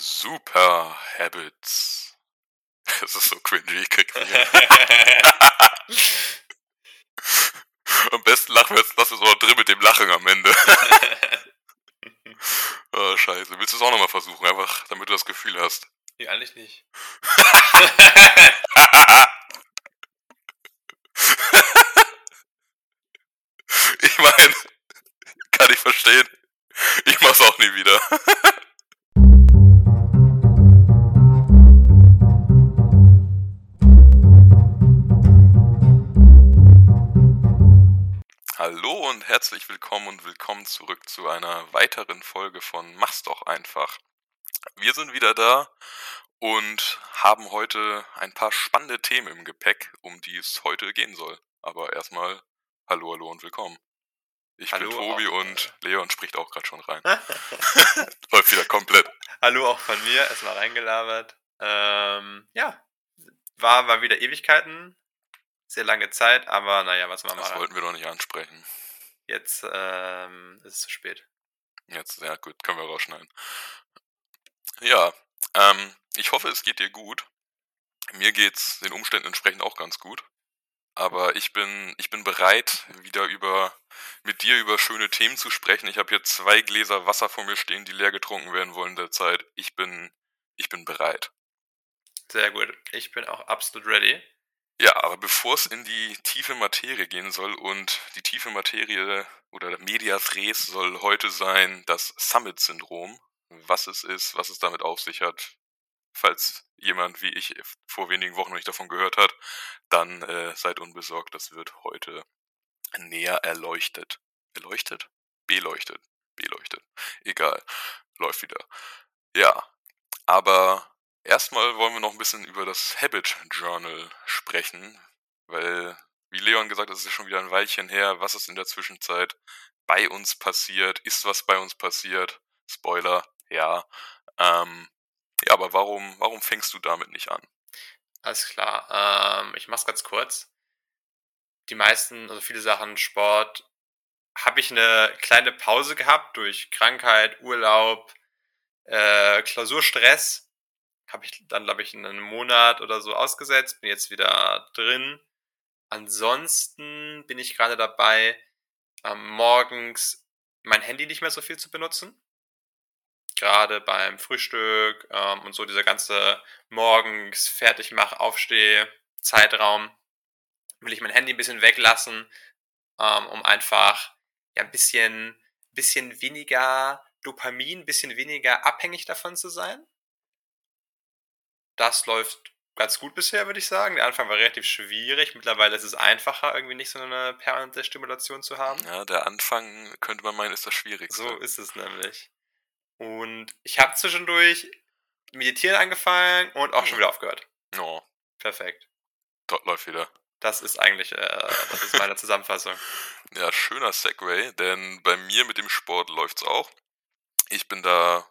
Super Habits. Das ist so cringy, ich krieg Am besten lachen wir jetzt, lass es auch drin mit dem Lachen am Ende. oh, scheiße. Willst du es auch nochmal versuchen, einfach damit du das Gefühl hast? Nee, eigentlich nicht. ich meine, kann ich verstehen. Ich mach's auch nie wieder. Hallo und herzlich willkommen und willkommen zurück zu einer weiteren Folge von Mach's doch einfach. Wir sind wieder da und haben heute ein paar spannende Themen im Gepäck, um die es heute gehen soll. Aber erstmal hallo, hallo und willkommen. Ich Hallo bin Tobi auch, und Leon spricht auch gerade schon rein. Läuft wieder komplett. Hallo auch von mir, erstmal reingelabert. Ähm, ja, war, war wieder Ewigkeiten, sehr lange Zeit, aber naja, was soll man Das machen? wollten wir doch nicht ansprechen. Jetzt ähm, ist es zu spät. Jetzt, ja gut, können wir rausschneiden. Ja, ähm, ich hoffe, es geht dir gut. Mir geht's den Umständen entsprechend auch ganz gut. Aber ich bin, ich bin bereit, wieder über mit dir über schöne Themen zu sprechen. Ich habe hier zwei Gläser Wasser vor mir stehen, die leer getrunken werden wollen derzeit. Ich bin, ich bin bereit. Sehr gut, ich bin auch absolut ready. Ja, aber bevor es in die tiefe Materie gehen soll und die tiefe Materie oder Medias Res soll heute sein das Summit-Syndrom, was es ist, was es damit auf sich hat. Falls jemand wie ich vor wenigen Wochen noch nicht davon gehört hat, dann äh, seid unbesorgt, das wird heute näher erleuchtet. Erleuchtet? Beleuchtet. Beleuchtet. Egal. Läuft wieder. Ja, aber erstmal wollen wir noch ein bisschen über das Habit Journal sprechen, weil, wie Leon gesagt hat, es ist schon wieder ein Weilchen her. Was ist in der Zwischenzeit bei uns passiert? Ist was bei uns passiert? Spoiler, ja. Ähm, ja, aber warum, warum fängst du damit nicht an? Alles klar, ähm, ich mach's ganz kurz. Die meisten, also viele Sachen Sport, habe ich eine kleine Pause gehabt durch Krankheit, Urlaub, äh, Klausurstress. Habe ich dann, glaube ich, einen Monat oder so ausgesetzt, bin jetzt wieder drin. Ansonsten bin ich gerade dabei, ähm, morgens mein Handy nicht mehr so viel zu benutzen. Gerade beim Frühstück ähm, und so dieser ganze morgens fertig mach, aufstehe Zeitraum will ich mein Handy ein bisschen weglassen, ähm, um einfach ja ein bisschen, bisschen weniger Dopamin, ein bisschen weniger abhängig davon zu sein. Das läuft ganz gut bisher, würde ich sagen. Der Anfang war relativ schwierig. Mittlerweile ist es einfacher, irgendwie nicht so eine permanente Stimulation zu haben. Ja, der Anfang, könnte man meinen, ist das Schwierigste. So ist es nämlich. Und ich habe zwischendurch meditieren angefangen und auch schon wieder aufgehört. Oh, Perfekt. dort läuft wieder. Das ist eigentlich, äh, das ist meine Zusammenfassung. Ja, schöner Segway, denn bei mir mit dem Sport läuft's auch. Ich bin da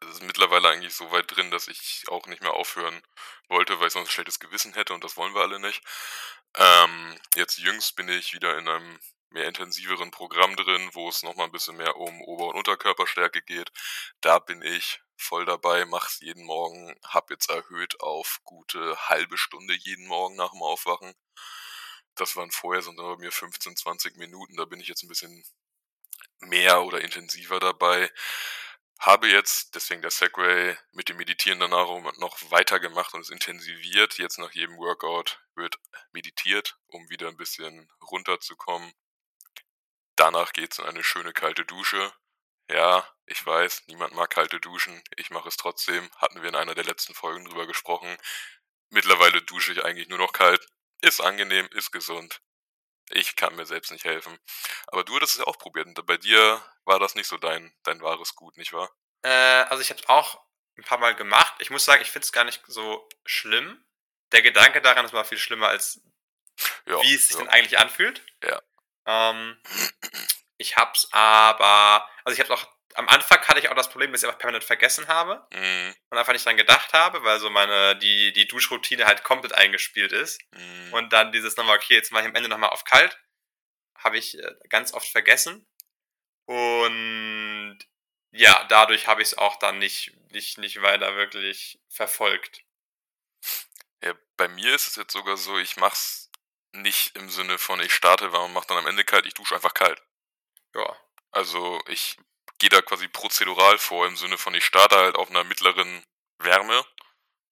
das ist mittlerweile eigentlich so weit drin, dass ich auch nicht mehr aufhören wollte, weil ich sonst ein schlechtes Gewissen hätte und das wollen wir alle nicht. Ähm, jetzt jüngst bin ich wieder in einem mehr intensiveren Programm drin, wo es nochmal ein bisschen mehr um Ober- und Unterkörperstärke geht. Da bin ich voll dabei, mach's jeden Morgen, hab jetzt erhöht auf gute halbe Stunde jeden Morgen nach dem Aufwachen. Das waren vorher so bei mir 15, 20 Minuten, da bin ich jetzt ein bisschen mehr oder intensiver dabei. Habe jetzt, deswegen der Segway, mit dem Meditieren danach noch weitergemacht und es intensiviert. Jetzt nach jedem Workout wird meditiert, um wieder ein bisschen runterzukommen. Danach geht's in eine schöne kalte Dusche. Ja, ich weiß, niemand mag kalte Duschen. Ich mache es trotzdem. Hatten wir in einer der letzten Folgen drüber gesprochen. Mittlerweile dusche ich eigentlich nur noch kalt. Ist angenehm, ist gesund. Ich kann mir selbst nicht helfen. Aber du hattest es ja auch probiert und bei dir war das nicht so dein, dein wahres Gut, nicht wahr? Äh, also ich habe es auch ein paar Mal gemacht. Ich muss sagen, ich finde es gar nicht so schlimm. Der Gedanke daran ist mal viel schlimmer, als Ja, wie es sich ja. denn eigentlich anfühlt. Ja. Ähm, ich hab's aber, also ich hab's auch, am Anfang hatte ich auch das Problem, dass ich einfach permanent vergessen habe Mm, und einfach nicht dran gedacht habe, weil so meine, die, die Duschroutine halt komplett eingespielt ist. mm, Und dann dieses nochmal, okay, jetzt mache ich am Ende nochmal auf kalt, habe ich äh, ganz oft vergessen. Und ja, dadurch habe ich es auch dann nicht, nicht, nicht weiter wirklich verfolgt. Ja, bei mir ist es jetzt sogar so, ich mach's nicht im Sinne von ich starte warm und mach dann am Ende kalt, ich dusche einfach kalt. Ja. Also ich gehe da quasi prozedural vor im Sinne von ich starte halt auf einer mittleren Wärme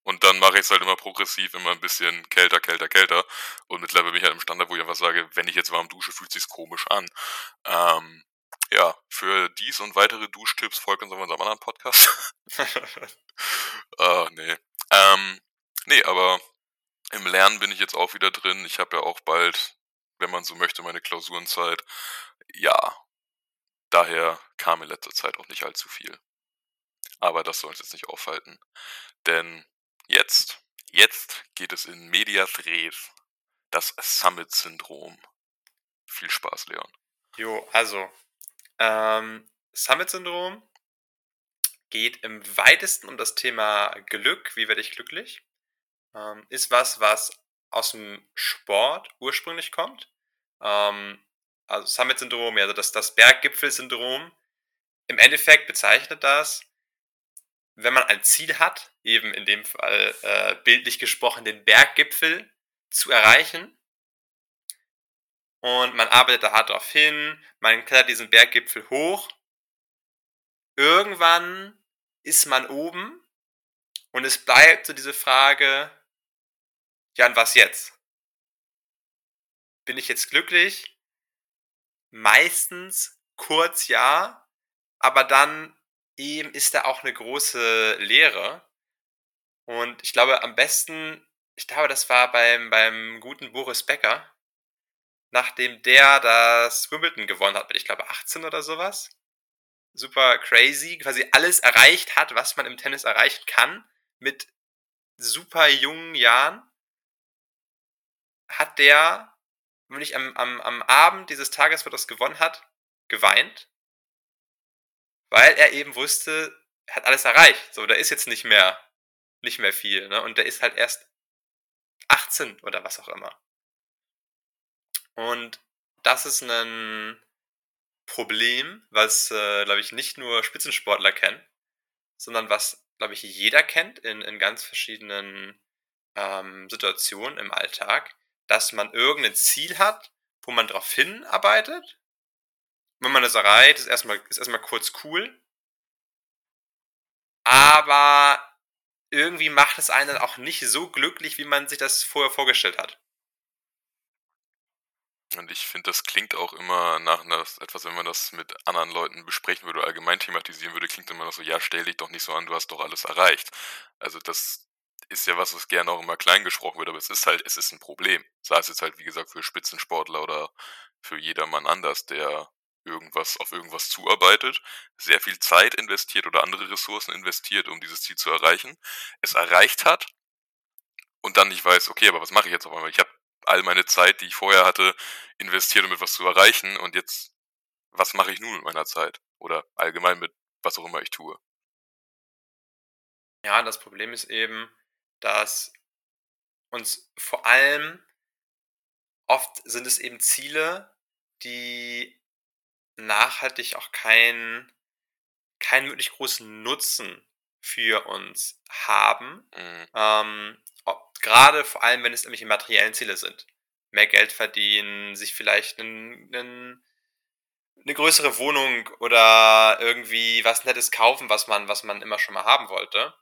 und dann mache ich es halt immer progressiv, immer ein bisschen kälter, kälter, kälter. Und mittlerweile bin ich halt im Standard, wo ich einfach sage, wenn ich jetzt warm dusche, fühlt sich's komisch an. Ähm, ja, für dies und weitere Duschtipps folgt uns auf unserem anderen Podcast. Ah, nee. Ähm, nee, aber im Lernen bin ich jetzt auch wieder drin. Ich habe ja auch bald, wenn man so möchte, meine Klausurenzeit. Ja, daher kam in letzter Zeit auch nicht allzu viel. Aber das soll uns jetzt nicht aufhalten. Denn jetzt, jetzt geht es in Medias Res. Das Summit-Syndrom. Viel Spaß, Leon. Jo, also, ähm, Summit-Syndrom geht im weitesten um das Thema Glück. Wie werde ich glücklich? Ähm, ist was, was aus dem Sport ursprünglich kommt. Ähm, also Summit-Syndrom, also das, das Berggipfel-Syndrom. Im Endeffekt bezeichnet das, wenn man ein Ziel hat, eben in dem Fall äh, bildlich gesprochen den Berggipfel zu erreichen, und man arbeitet da hart drauf hin, man klettert diesen Berggipfel hoch. Irgendwann ist man oben und es bleibt so diese Frage, ja, und was jetzt? Bin ich jetzt glücklich? Meistens kurz ja, aber dann eben ist da auch eine große Leere. Und ich glaube, am besten, ich glaube, das war beim, beim guten Boris Becker, nachdem der das Wimbledon gewonnen hat mit, ich glaube, 18 oder sowas. Super crazy, quasi alles erreicht hat, was man im Tennis erreichen kann, mit super jungen Jahren, hat der, wenn ich am, am, am Abend dieses Tages, wo das gewonnen hat, geweint, weil er eben wusste, er hat alles erreicht. So, da ist jetzt nicht mehr, nicht mehr viel, ne? Und der ist halt erst 18 oder was auch immer. Und das ist ein Problem, was, äh, glaube ich, nicht nur Spitzensportler kennen, sondern was, glaube ich, jeder kennt in, in ganz verschiedenen ähm, Situationen im Alltag, dass man irgendein Ziel hat, wo man darauf hinarbeitet. Wenn man es erreicht, ist erstmal, ist erstmal kurz cool. Aber irgendwie macht es einen dann auch nicht so glücklich, wie man sich das vorher vorgestellt hat. Und ich finde, das klingt auch immer nach etwas, wenn man das mit anderen Leuten besprechen würde oder allgemein thematisieren würde, klingt immer noch so, ja, stell dich doch nicht so an, du hast doch alles erreicht. Also das ist ja was, was gerne auch immer klein gesprochen wird, aber es ist halt, es ist ein Problem. Sei es jetzt halt, wie gesagt, für Spitzensportler oder für jedermann anders, der irgendwas auf irgendwas zuarbeitet, sehr viel Zeit investiert oder andere Ressourcen investiert, um dieses Ziel zu erreichen, es erreicht hat und dann nicht weiß, okay, aber was mache ich jetzt auf einmal? Ich habe all meine Zeit, die ich vorher hatte, investiert, um etwas zu erreichen. Und jetzt, was mache ich nun mit meiner Zeit? Oder allgemein mit was auch immer ich tue. Ja, das Problem ist eben, dass uns vor allem oft sind es eben Ziele, die nachhaltig auch keinen keinen wirklich großen Nutzen für uns haben. Mhm. Ähm, gerade vor allem, wenn es irgendwelche materiellen Ziele sind. Mehr Geld verdienen, sich vielleicht einen, einen, eine größere Wohnung oder irgendwie was Nettes kaufen, was man, was man immer schon mal haben wollte.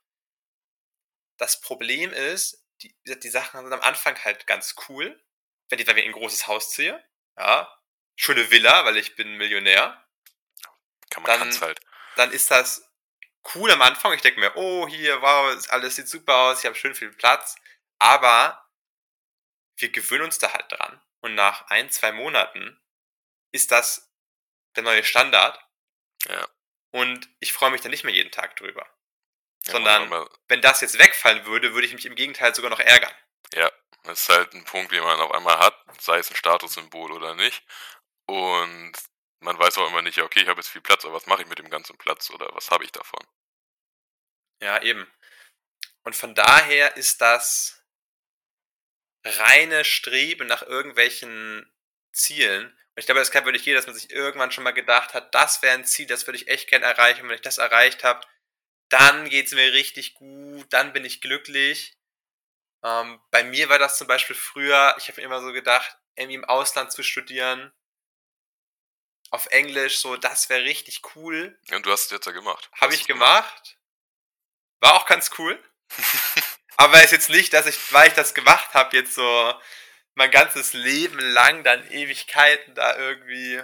Das Problem ist, die, die Sachen sind am Anfang halt ganz cool. Wenn ich, wenn ich ein großes Haus ziehe, ja, schöne Villa, weil ich bin Millionär. Kann man dann, halt. Dann ist das cool am Anfang. Ich denke mir, oh, hier, wow, alles sieht super aus, ich habe schön viel Platz. Aber wir gewöhnen uns da halt dran. Und nach ein, zwei Monaten ist das der neue Standard. Ja. Und ich freue mich dann nicht mehr jeden Tag drüber. Ja, Sondern, wenn das jetzt wegfallen würde, würde ich mich im Gegenteil sogar noch ärgern. Ja, das ist halt ein Punkt, den man auf einmal hat, sei es ein Statussymbol oder nicht. Und man weiß auch immer nicht, okay, ich habe jetzt viel Platz, aber was mache ich mit dem ganzen Platz oder was habe ich davon? Ja, eben. Und von daher ist das reine Streben nach irgendwelchen Zielen Und ich glaube, das kennt wirklich jeder, dass man sich irgendwann schon mal gedacht hat, das wäre ein Ziel, das würde ich echt gerne erreichen. Und wenn ich das erreicht habe, dann geht es mir richtig gut, dann bin ich glücklich. Ähm, bei mir war das zum Beispiel früher, ich habe mir immer so gedacht, irgendwie im Ausland zu studieren, auf Englisch, so, das wäre richtig cool. Und du hast es jetzt ja gemacht. Habe ich gemacht. War auch ganz cool. Aber ist jetzt nicht, dass ich, weil ich das gemacht habe, jetzt so mein ganzes Leben lang dann Ewigkeiten da irgendwie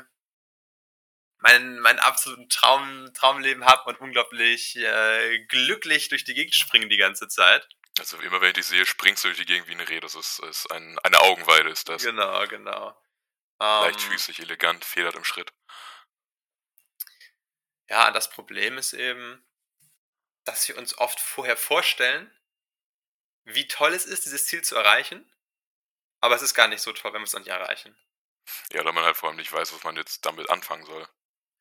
mein, mein absoluten Traum, Traumleben habe und unglaublich äh, glücklich durch die Gegend springen die ganze Zeit. Also immer wenn ich dich sehe, springst du durch die Gegend wie eine Reh. Das ist, ist ein, eine Augenweide, ist das. Genau, genau. Leichtfüßig, ähm, elegant, federt im Schritt. Ja, das Problem ist eben, dass wir uns oft vorher vorstellen, wie toll es ist, dieses Ziel zu erreichen. Aber es ist gar nicht so toll, wenn wir es dann nicht erreichen. Ja, da man halt vor allem nicht weiß, was man jetzt damit anfangen soll.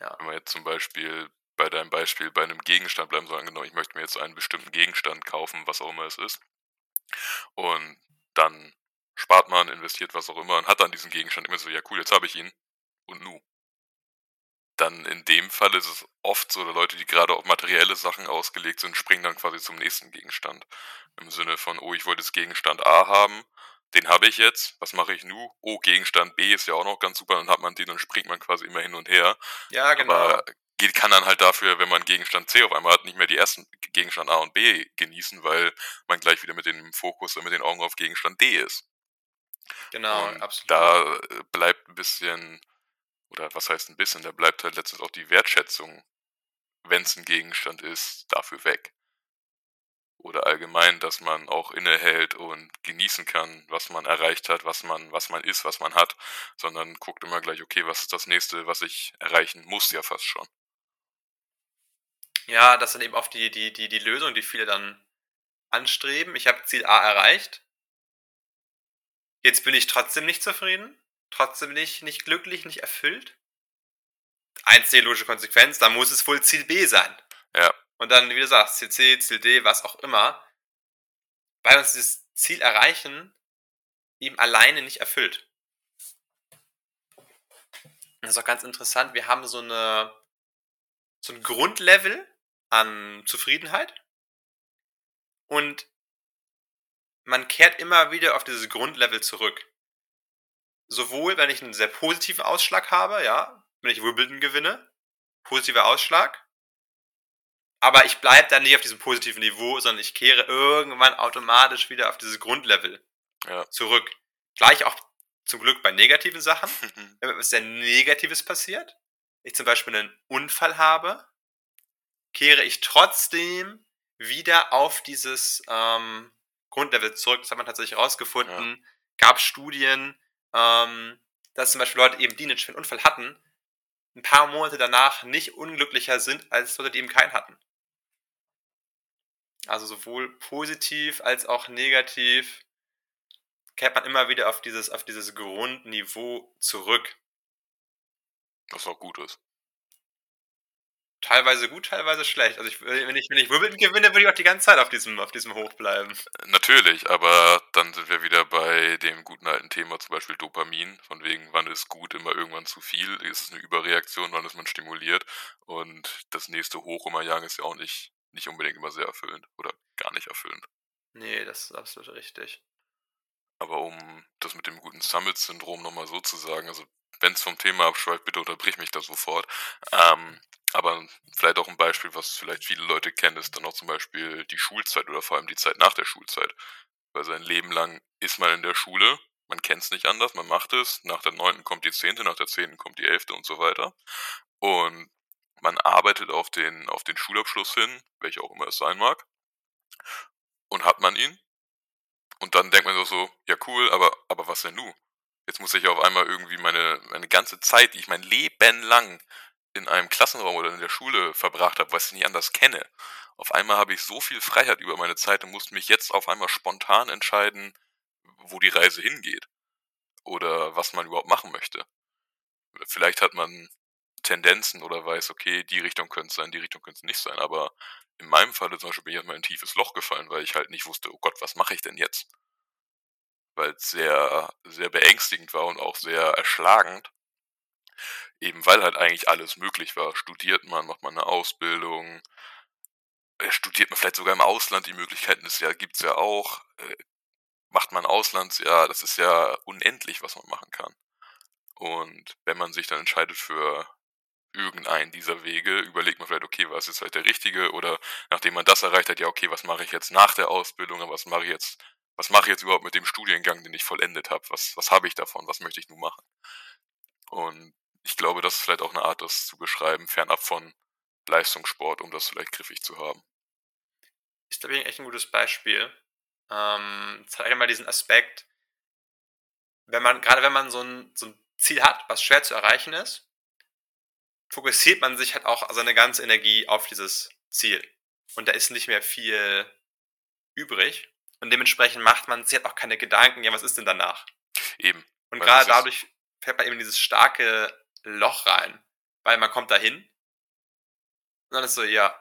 Ja. Wenn man jetzt zum Beispiel bei deinem Beispiel bei einem Gegenstand bleiben soll, angenommen, ich möchte mir jetzt einen bestimmten Gegenstand kaufen, was auch immer es ist. Und dann spart man, investiert was auch immer und hat dann diesen Gegenstand immer so, ja cool, jetzt habe ich ihn. Und nu. Dann in dem Fall ist es oft so, Leute, die gerade auf materielle Sachen ausgelegt sind, springen dann quasi zum nächsten Gegenstand. Im Sinne von, oh, ich wollte das Gegenstand A haben, den habe ich jetzt, was mache ich nu? Oh, Gegenstand B ist ja auch noch ganz super, dann hat man den und springt man quasi immer hin und her. Ja, genau. Aber geht, kann dann halt dafür, wenn man Gegenstand C auf einmal hat, nicht mehr die ersten Gegenstand A und B genießen, weil man gleich wieder mit dem Fokus und mit den Augen auf Gegenstand D ist. Genau, und absolut. Da bleibt ein bisschen, oder was heißt ein bisschen, da bleibt halt letztens auch die Wertschätzung, wenn es ein Gegenstand ist, dafür weg oder allgemein, dass man auch innehält und genießen kann, was man erreicht hat, was man, was man ist, was man hat, sondern guckt immer gleich, okay, was ist das nächste, was ich erreichen muss, ja fast schon. Ja, das sind eben oft die, die, die, die Lösung, die viele dann anstreben. Ich habe Ziel A erreicht. Jetzt bin ich trotzdem nicht zufrieden, trotzdem nicht, nicht glücklich, nicht erfüllt. Einzige logische Konsequenz, dann muss es wohl Ziel B sein. Ja. Und dann, wie du sagst, CC, CLD, was auch immer, weil uns dieses Ziel erreichen eben alleine nicht erfüllt. Das ist auch ganz interessant. Wir haben so eine so ein Grundlevel an Zufriedenheit und man kehrt immer wieder auf dieses Grundlevel zurück. Sowohl, wenn ich einen sehr positiven Ausschlag habe, ja, wenn ich Wimbledon gewinne, positiver Ausschlag, aber ich bleibe dann nicht auf diesem positiven Niveau, sondern ich kehre irgendwann automatisch wieder auf dieses Grundlevel ja. zurück. Gleich auch zum Glück bei negativen Sachen. Wenn etwas sehr Negatives passiert, ich zum Beispiel einen Unfall habe, kehre ich trotzdem wieder auf dieses ähm, Grundlevel zurück. Das hat man tatsächlich herausgefunden. Ja. Gab Studien, ähm, dass zum Beispiel Leute eben, die einen schweren Unfall hatten, ein paar Monate danach nicht unglücklicher sind, als Leute, die eben keinen hatten. Also sowohl positiv als auch negativ kehrt man immer wieder auf dieses, auf dieses Grundniveau zurück. Was auch gut ist. Teilweise gut, teilweise schlecht. Also ich, wenn ich, wenn ich Wimbledon gewinne, würde ich auch die ganze Zeit auf diesem, auf diesem Hoch bleiben. Natürlich, aber dann sind wir wieder bei dem guten alten Thema, zum Beispiel Dopamin. Von wegen, wann ist gut immer irgendwann zu viel? Ist es eine Überreaktion? Wann ist man stimuliert? Und das nächste Hoch immer jagen ist ja auch nicht nicht unbedingt immer sehr erfüllend oder gar nicht erfüllend. Nee, das ist absolut richtig. Aber um das mit dem guten Summit-Syndrom nochmal so zu sagen, also wenn es vom Thema abschweift, bitte unterbrich mich da sofort. Ähm, aber vielleicht auch ein Beispiel, was vielleicht viele Leute kennen, ist dann auch zum Beispiel die Schulzeit oder vor allem die Zeit nach der Schulzeit. Weil sein Leben lang ist man in der Schule, man kennt es nicht anders, man macht es, nach der neunten kommt die zehnte, nach der zehnten kommt die elfte und so weiter. Und man arbeitet auf den, auf den Schulabschluss hin, welcher auch immer es sein mag. Und hat man ihn. Und dann denkt man so, ja cool, aber, aber was denn nu? Jetzt muss ich auf einmal irgendwie meine, meine ganze Zeit, die ich mein Leben lang in einem Klassenraum oder in der Schule verbracht habe, was ich nicht anders kenne. Auf einmal habe ich so viel Freiheit über meine Zeit und muss mich jetzt auf einmal spontan entscheiden, wo die Reise hingeht. Oder was man überhaupt machen möchte. Vielleicht hat man Tendenzen oder weiß, okay, die Richtung könnte es sein, die Richtung könnte es nicht sein. Aber in meinem Falle zum Beispiel bin ich erstmal in ein tiefes Loch gefallen, weil ich halt nicht wusste, oh Gott, was mache ich denn jetzt? Weil es sehr, sehr beängstigend war und auch sehr erschlagend. Eben weil halt eigentlich alles möglich war. Studiert man, macht man eine Ausbildung, äh, studiert man vielleicht sogar im Ausland, die Möglichkeiten ist ja, gibt's ja auch. Äh, macht man Auslandsjahr, das ist ja unendlich, was man machen kann. Und wenn man sich dann entscheidet für irgendeinen dieser Wege, überlegt man vielleicht, okay, was ist halt der richtige oder nachdem man das erreicht hat, ja, okay, was mache ich jetzt nach der Ausbildung, was mache ich jetzt, was mache ich jetzt überhaupt mit dem Studiengang, den ich vollendet habe, was, was habe ich davon, was möchte ich nun machen? Und ich glaube, das ist vielleicht auch eine Art, das zu beschreiben, fernab von Leistungssport, um das vielleicht griffig zu haben. Ist, glaube ich, echt ein gutes Beispiel. Ähm, zeigt einmal diesen Aspekt, wenn man, gerade wenn man so ein, so ein Ziel hat, was schwer zu erreichen ist, fokussiert man sich halt auch seine ganze Energie auf dieses Ziel. Und da ist nicht mehr viel übrig. Und dementsprechend macht man sich halt auch keine Gedanken, ja, was ist denn danach? Eben. Und gerade dadurch fällt man eben dieses starke Loch rein, weil man kommt dahin und dann ist so, ja,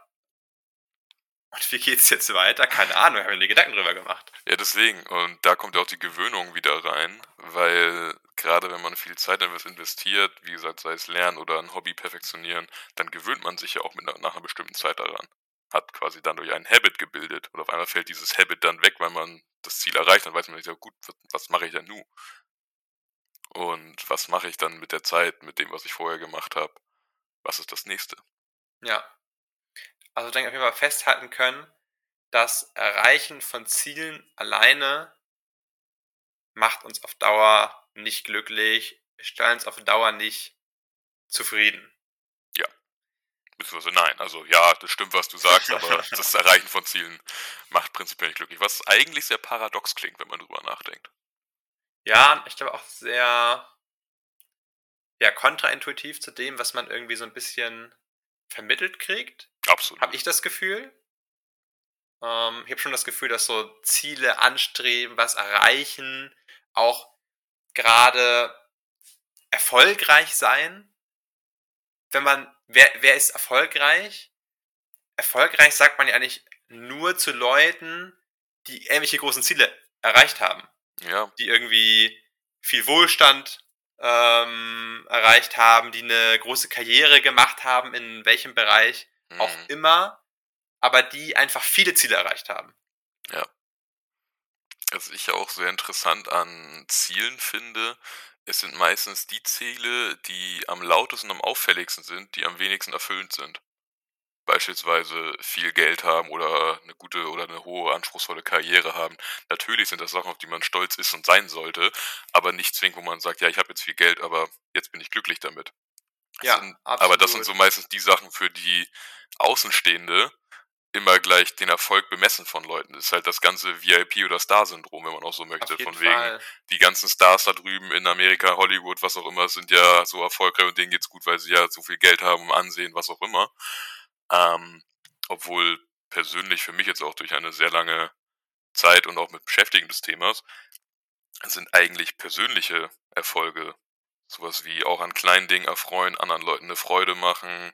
und wie geht's jetzt weiter? Keine Ahnung, habe mir Gedanken drüber gemacht. Ja, deswegen. Und da kommt auch die Gewöhnung wieder rein, weil gerade wenn man viel Zeit in was investiert, wie gesagt, sei es Lernen oder ein Hobby perfektionieren, dann gewöhnt man sich ja auch mit nach einer bestimmten Zeit daran. Hat quasi dann durch einen Habit gebildet und auf einmal fällt dieses Habit dann weg, weil man das Ziel erreicht, dann weiß man nicht, ja gut, was, was mache ich denn nun? Und was mache ich dann mit der Zeit, mit dem, was ich vorher gemacht habe? Was ist das nächste? Ja, also denke ich auf jeden Fall festhalten können, das Erreichen von Zielen alleine macht uns auf Dauer nicht glücklich, stellt uns auf Dauer nicht zufrieden. Ja. Beziehungsweise nein. Also ja, das stimmt, was du sagst, aber das Erreichen von Zielen macht prinzipiell nicht glücklich. Was eigentlich sehr paradox klingt, wenn man drüber nachdenkt. Ja, ich glaube auch sehr ja, kontraintuitiv zu dem, was man irgendwie so ein bisschen vermittelt kriegt. Absolut. Habe ich das Gefühl. Ähm, ich habe schon das Gefühl, dass so Ziele anstreben, was erreichen, auch gerade erfolgreich sein. Wenn man, wer, wer ist erfolgreich? Erfolgreich sagt man ja eigentlich nur zu Leuten, die ähnliche großen Ziele erreicht haben. Ja. Die irgendwie viel Wohlstand ähm, erreicht haben, die eine große Karriere gemacht haben, in welchem Bereich mhm. auch immer, aber die einfach viele Ziele erreicht haben. Ja. Was ich auch sehr interessant an Zielen finde, es sind meistens die Ziele, die am lautesten und am auffälligsten sind, die am wenigsten erfüllend sind beispielsweise viel Geld haben oder eine gute oder eine hohe, anspruchsvolle Karriere haben. Natürlich sind das Sachen, auf die man stolz ist und sein sollte, aber nicht zwingend, wo man sagt, ja, ich habe jetzt viel Geld, aber jetzt bin ich glücklich damit. Ja, sind, aber das sind so meistens die Sachen, für die Außenstehende immer gleich den Erfolg bemessen von Leuten. Das ist halt das ganze VIP- oder Star-Syndrom, wenn man auch so möchte. Von wegen, Fall. die ganzen Stars da drüben in Amerika, Hollywood, was auch immer, sind ja so erfolgreich und denen geht's gut, weil sie ja so viel Geld haben, Ansehen, was auch immer. Ähm, obwohl persönlich für mich jetzt auch durch eine sehr lange Zeit und auch mit Beschäftigen des Themas sind eigentlich persönliche Erfolge. Sowas wie auch an kleinen Dingen erfreuen, anderen Leuten eine Freude machen,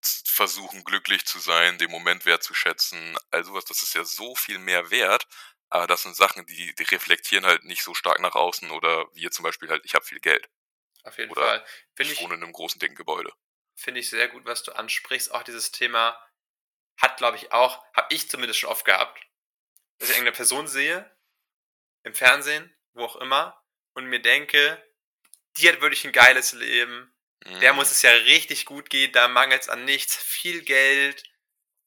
versuchen glücklich zu sein, den Moment wertzuschätzen. Also was, das ist ja so viel mehr wert. Aber das sind Sachen, die, die reflektieren halt nicht so stark nach außen oder wie jetzt zum Beispiel halt, ich habe viel Geld. Auf jeden oder Fall. Find ich wohne in einem großen, dicken Gebäude finde ich sehr gut, was du ansprichst. Auch dieses Thema hat, glaube ich, auch, habe ich zumindest schon oft gehabt, dass ich irgendeine Person sehe, im Fernsehen, wo auch immer, und mir denke, die hat wirklich ein geiles Leben, mhm. der muss es ja richtig gut gehen, da mangelt es an nichts, viel Geld,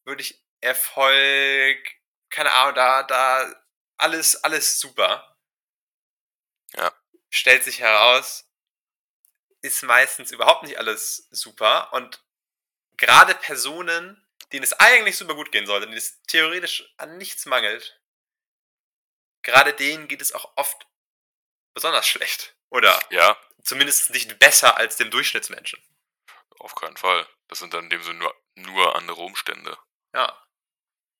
wirklich Erfolg, keine Ahnung, da, da, alles, alles super. Ja. Stellt sich heraus, ist meistens überhaupt nicht alles super und gerade Personen, denen es eigentlich super gut gehen sollte, denen es theoretisch an nichts mangelt, gerade denen geht es auch oft besonders schlecht. Oder ja. zumindest nicht besser als dem Durchschnittsmenschen. Auf keinen Fall. Das sind dann in dem Sinne nur, nur andere Umstände. Ja.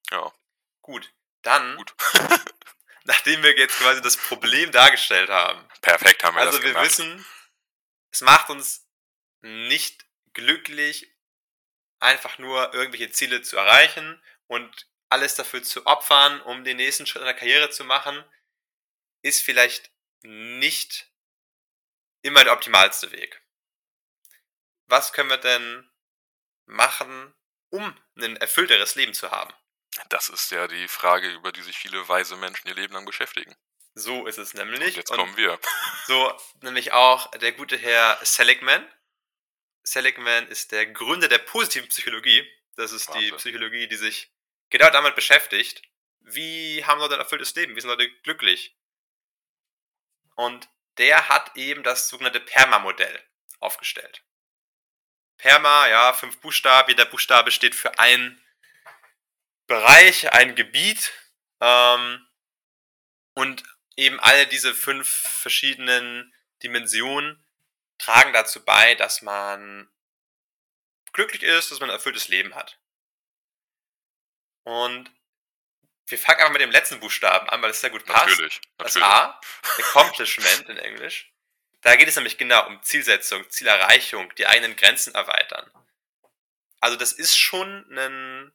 Ja. Gut. Dann, Gut. nachdem wir jetzt quasi das Problem dargestellt haben. Perfekt haben wir also das gemacht. Also wir wissen, es macht uns nicht glücklich, einfach nur irgendwelche Ziele zu erreichen und alles dafür zu opfern, um den nächsten Schritt in der Karriere zu machen, ist vielleicht nicht immer der optimalste Weg. was können wir denn machen, um ein erfüllteres Leben zu haben? Das ist ja die Frage, über die sich viele weise Menschen ihr Leben lang beschäftigen. So ist es nämlich. Und jetzt kommen wir. So nämlich auch der gute Herr Seligman. Seligman ist der Gründer der positiven Psychologie. Das ist die Wahnsinn. Psychologie, die sich genau damit beschäftigt, wie haben Leute ein erfülltes Leben, wie sind Leute glücklich. Und der hat eben das sogenannte PERMA-Modell aufgestellt. PERMA, ja, fünf Buchstaben, jeder Buchstabe steht für einen Bereich, ein Gebiet. Ähm, und eben alle diese fünf verschiedenen Dimensionen tragen dazu bei, dass man glücklich ist, dass man ein erfülltes Leben hat. Und wir fangen einfach mit dem letzten Buchstaben an, weil es sehr gut passt. Natürlich. Das natürlich. A, Accomplishment in Englisch. Da geht es nämlich genau um Zielsetzung, Zielerreichung, die eigenen Grenzen erweitern. Also das ist schon ein...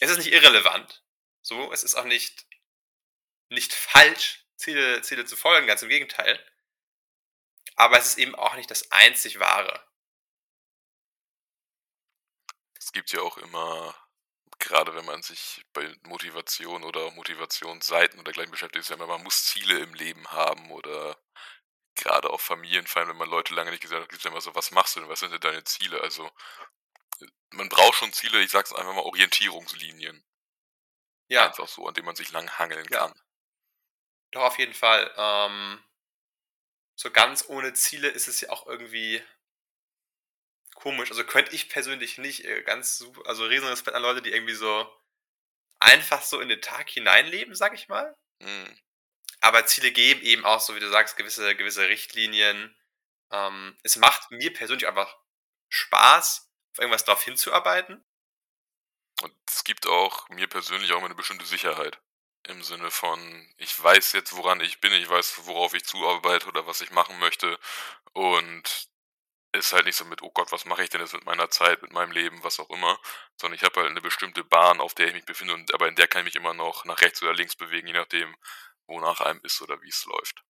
Es ist nicht irrelevant. So, es ist auch nicht, nicht falsch, Ziele, Ziele zu folgen, ganz im Gegenteil. Aber es ist eben auch nicht das einzig Wahre. Es gibt ja auch immer, gerade wenn man sich bei Motivation oder Motivationsseiten oder gleich beschäftigt, ist ja immer, man muss Ziele im Leben haben oder gerade auf Familienfeiern, wenn man Leute lange nicht gesehen hat, gibt es ja immer so, was machst du denn, was sind denn deine Ziele? Also man braucht schon Ziele, ich sag's einfach mal, Orientierungslinien. Ja, Einfach so, an denen man sich lang hangeln Ja. kann. doch auf jeden Fall. Ähm, so ganz ohne Ziele ist es ja auch irgendwie komisch. Also könnte ich persönlich nicht äh, ganz super, also riesen Respekt an Leute, die irgendwie so einfach so in den Tag hineinleben, sag ich mal. Hm. Aber Ziele geben eben auch, so wie du sagst, gewisse, gewisse Richtlinien. Ähm, es macht mir persönlich einfach Spaß, auf irgendwas drauf hinzuarbeiten. Und es gibt auch mir persönlich auch immer eine bestimmte Sicherheit. Im Sinne von, ich weiß jetzt, woran ich bin, ich weiß, worauf ich zuarbeite oder was ich machen möchte. Und ist halt nicht so mit, oh Gott, was mache ich denn jetzt mit meiner Zeit, mit meinem Leben, was auch immer. Sondern ich habe halt eine bestimmte Bahn, auf der ich mich befinde, und, aber in der kann ich mich immer noch nach rechts oder links bewegen, je nachdem, wonach einem ist oder wie es läuft.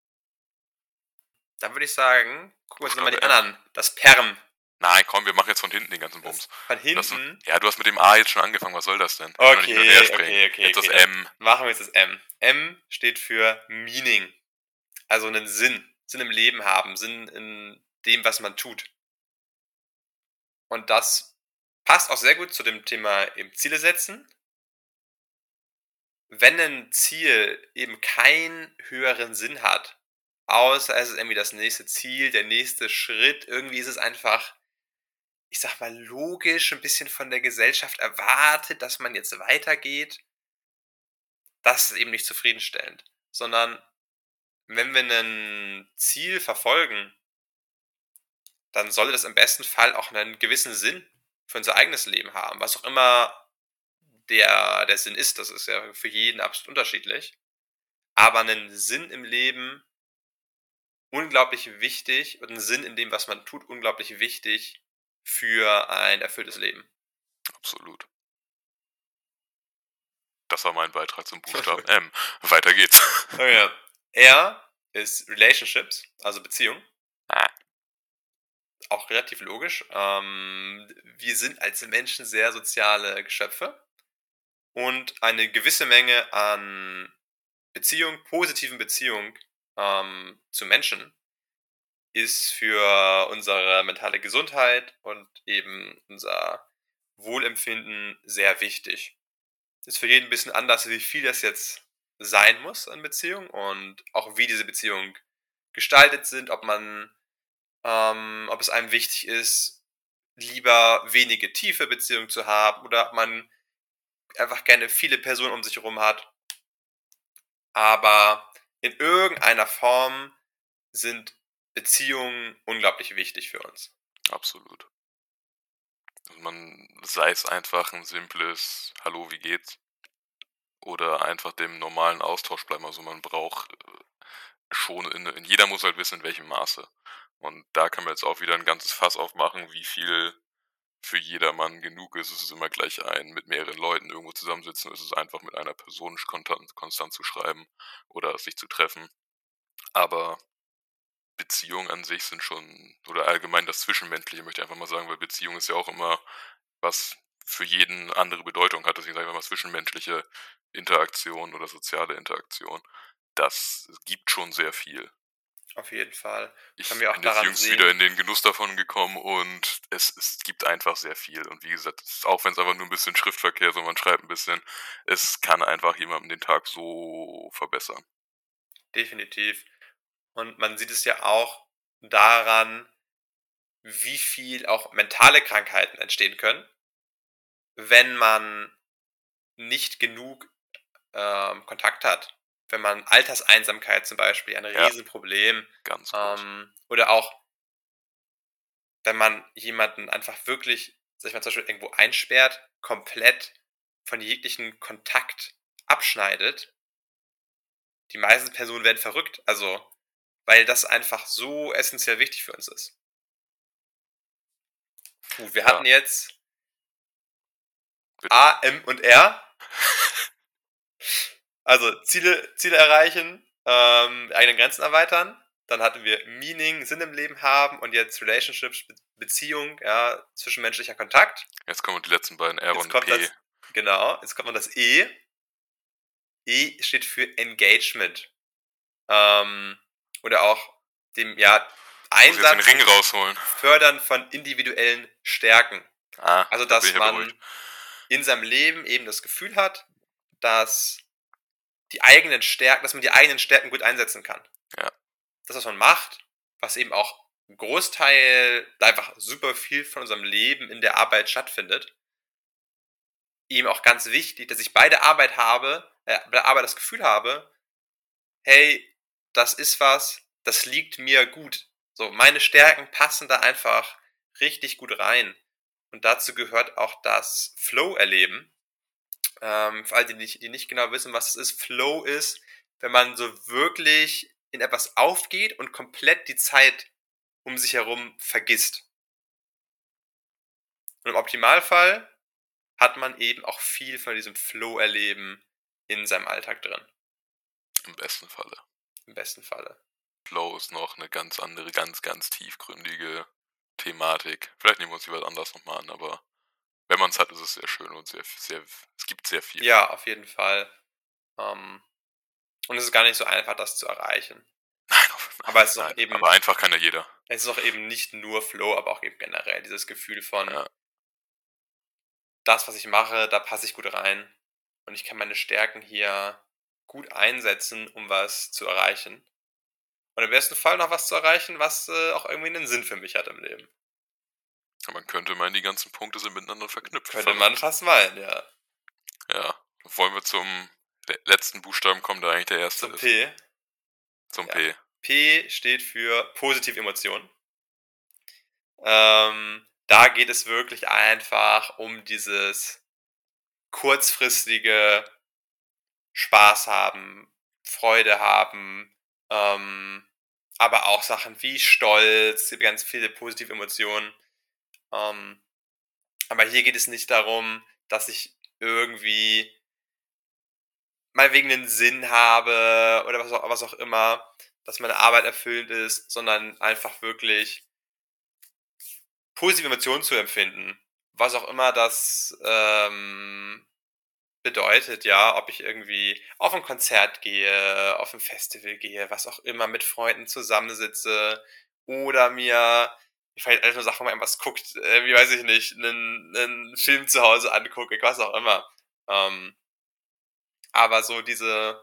Dann würde ich sagen, gucken wir uns nochmal die anderen. Das Perm. Nein, komm, wir machen jetzt von hinten den ganzen Bums. Von Das, hinten ja, du hast mit dem A jetzt schon angefangen, was soll das denn? Okay, okay, okay, Jetzt okay. das M. machen wir jetzt das M. M steht für Meaning. Also einen Sinn. Sinn im Leben haben. Sinn in dem, was man tut. Und das passt auch sehr gut zu dem Thema eben Ziele setzen. Wenn ein Ziel eben keinen höheren Sinn hat, außer es ist irgendwie das nächste Ziel, der nächste Schritt, irgendwie ist es einfach, ich sag mal, logisch ein bisschen von der Gesellschaft erwartet, dass man jetzt weitergeht, das ist eben nicht zufriedenstellend. Sondern wenn wir ein Ziel verfolgen, dann sollte das im besten Fall auch einen gewissen Sinn für unser eigenes Leben haben. Was auch immer der, der Sinn ist, das ist ja für jeden absolut unterschiedlich. Aber einen Sinn im Leben unglaublich wichtig und einen Sinn in dem, was man tut, unglaublich wichtig für ein erfülltes Leben. Absolut. Das war mein Beitrag zum Buchstaben M. Weiter geht's. Okay. R ist Relationships, also Beziehung. Ah. Auch relativ logisch. Ähm, wir sind als Menschen sehr soziale Geschöpfe und eine gewisse Menge an Beziehung, positiven Beziehung ähm, zu Menschen ist für unsere mentale Gesundheit und eben unser Wohlempfinden sehr wichtig. Ist für jeden ein bisschen anders, wie viel das jetzt sein muss an Beziehung und auch wie diese Beziehungen gestaltet sind, ob man, ähm, ob es einem wichtig ist, lieber wenige tiefe Beziehungen zu haben oder ob man einfach gerne viele Personen um sich herum hat. Aber in irgendeiner Form sind Beziehungen unglaublich wichtig für uns. Absolut. Man sei es einfach ein simples Hallo, wie geht's? Oder einfach dem normalen Austausch bleiben. Also man braucht äh, schon, in, in jeder muss halt wissen, in welchem Maße. Und da kann man jetzt auch wieder ein ganzes Fass aufmachen, wie viel für jedermann genug ist. Es ist immer gleich ein, mit mehreren Leuten irgendwo zusammensitzen. Es ist einfach mit einer Person konstant, zu schreiben oder sich zu treffen. Aber Beziehungen an sich sind schon, oder allgemein das Zwischenmenschliche möchte ich einfach mal sagen, weil Beziehung ist ja auch immer was für jeden andere Bedeutung hat. Deswegen sage ich mal zwischenmenschliche Interaktion oder soziale Interaktion. Das gibt schon sehr viel. Auf jeden Fall. Ich bin jetzt jüngst sehen- wieder in den Genuss davon gekommen und es, es gibt einfach sehr viel. Und wie gesagt, auch wenn es einfach nur ein bisschen Schriftverkehr ist und man schreibt ein bisschen, es kann einfach jemandem den Tag so verbessern. Definitiv. Und man sieht es ja auch daran, wie viel auch mentale Krankheiten entstehen können, wenn man nicht genug ähm, Kontakt hat. Wenn man Alterseinsamkeit zum Beispiel, ein Ja. Riesenproblem, groß. ähm, oder auch, wenn man jemanden einfach wirklich, sag ich mal, zum Beispiel irgendwo einsperrt, komplett von jeglichen Kontakt abschneidet, die meisten Personen werden verrückt. Also, weil das einfach so essentiell wichtig für uns ist. Gut, wir Ja. hatten jetzt. A, M und R. Also Ziele, Ziele erreichen, ähm, eigene Grenzen erweitern. Dann hatten wir Meaning, Sinn im Leben haben und jetzt Relationships, Be Beziehung, ja, zwischenmenschlicher Kontakt. Jetzt kommen die letzten beiden R Jetzt und P. das, genau, jetzt kommt noch das E. E steht für Engagement. Ähm, oder auch dem, ja, jetzt den Einsatz, Ring rausholen. Fördern von individuellen Stärken. Ah, Also, dass man beruhigt. in seinem Leben eben das Gefühl hat, dass die eigenen Stärken, dass man die eigenen Stärken gut einsetzen kann. Ja. Das, was man macht, was eben auch ein Großteil, da einfach super viel von unserem Leben in der Arbeit stattfindet. Ihm auch ganz wichtig, dass ich bei der Arbeit habe, äh, bei der Arbeit das Gefühl habe, hey, das ist was, das liegt mir gut. So, meine Stärken passen da einfach richtig gut rein. Und dazu gehört auch das Flow-Erleben. Ähm, für alle, die nicht, die nicht genau wissen, was es ist, Flow ist, wenn man so wirklich in etwas aufgeht und komplett die Zeit um sich herum vergisst. Und im Optimalfall hat man eben auch viel von diesem Flow-Erleben in seinem Alltag drin. Im besten Falle. Im besten Falle. Flow ist noch eine ganz andere, ganz, ganz tiefgründige Thematik. Vielleicht nehmen wir uns die was anders nochmal an, aber wenn man es hat, ist es sehr schön und sehr, sehr, es gibt sehr viel. Ja, auf jeden Fall. Ähm, und es ist gar nicht so einfach, das zu erreichen. Nein, auf- Aber es ist auch nein, eben- aber einfach kann ja jeder. Es ist auch eben nicht nur Flow, aber auch eben generell dieses Gefühl von, Ja. das, was ich mache, da passe ich gut rein. Und ich kann meine Stärken hier gut einsetzen, um was zu erreichen. Und im besten Fall noch was zu erreichen, was äh, auch irgendwie einen Sinn für mich hat im Leben. Man könnte meinen, die ganzen Punkte sind miteinander verknüpft. Könnte man fast meinen, ja. Ja. Wollen wir zum le- letzten Buchstaben kommen, der eigentlich der erste Zum ist. P. Zum Ja. P. P steht für positive Emotionen. Ähm, da geht es wirklich einfach um dieses kurzfristige Spaß haben, Freude haben, ähm, aber auch Sachen wie Stolz, ganz viele positive Emotionen. Ähm, aber hier geht es nicht darum, dass ich irgendwie mal wegen einen Sinn habe oder was auch, was auch immer, dass meine Arbeit erfüllt ist, sondern einfach wirklich positive Emotionen zu empfinden. Was auch immer das ähm, bedeutet, ja, ob ich irgendwie auf ein Konzert gehe, auf ein Festival gehe, was auch immer, mit Freunden zusammensitze oder mir vielleicht einfach nur Sachen, wo man irgendwas guckt, äh, wie weiß ich nicht, einen, einen Film zu Hause angucke, was auch immer. Ähm, aber so diese,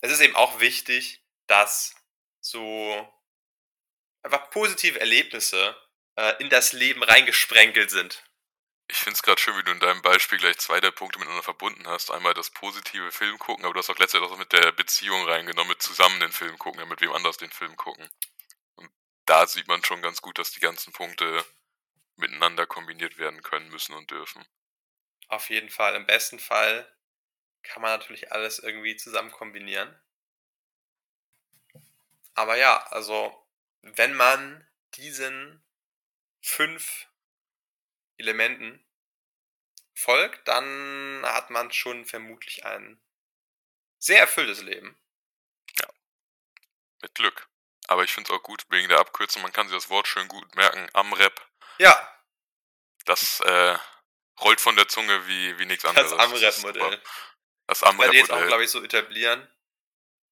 es ist eben auch wichtig, dass so einfach positive Erlebnisse äh, in das Leben reingesprenkelt sind. Ich finde es gerade schön, wie du in deinem Beispiel gleich zwei der Punkte miteinander verbunden hast. Einmal das positive Film gucken, aber du hast auch letztendlich auch mit der Beziehung reingenommen, mit zusammen den Film gucken, mit wem anders den Film gucken. Da sieht man schon ganz gut, dass die ganzen Punkte miteinander kombiniert werden können, müssen und dürfen. Auf jeden Fall. Im besten Fall kann man natürlich alles irgendwie zusammen kombinieren. Aber ja, also wenn man diesen fünf Elementen folgt, dann hat man schon vermutlich ein sehr erfülltes Leben. Mit Glück. Aber ich finde es auch gut wegen der Abkürzung. Man kann sich das Wort schön gut merken. Amrep. Ja, Das äh, rollt von der Zunge wie, wie nichts anderes. das Das Amrep-Modell. Das Weil die jetzt auch, Amrep-Modell. glaube ich, so etablieren.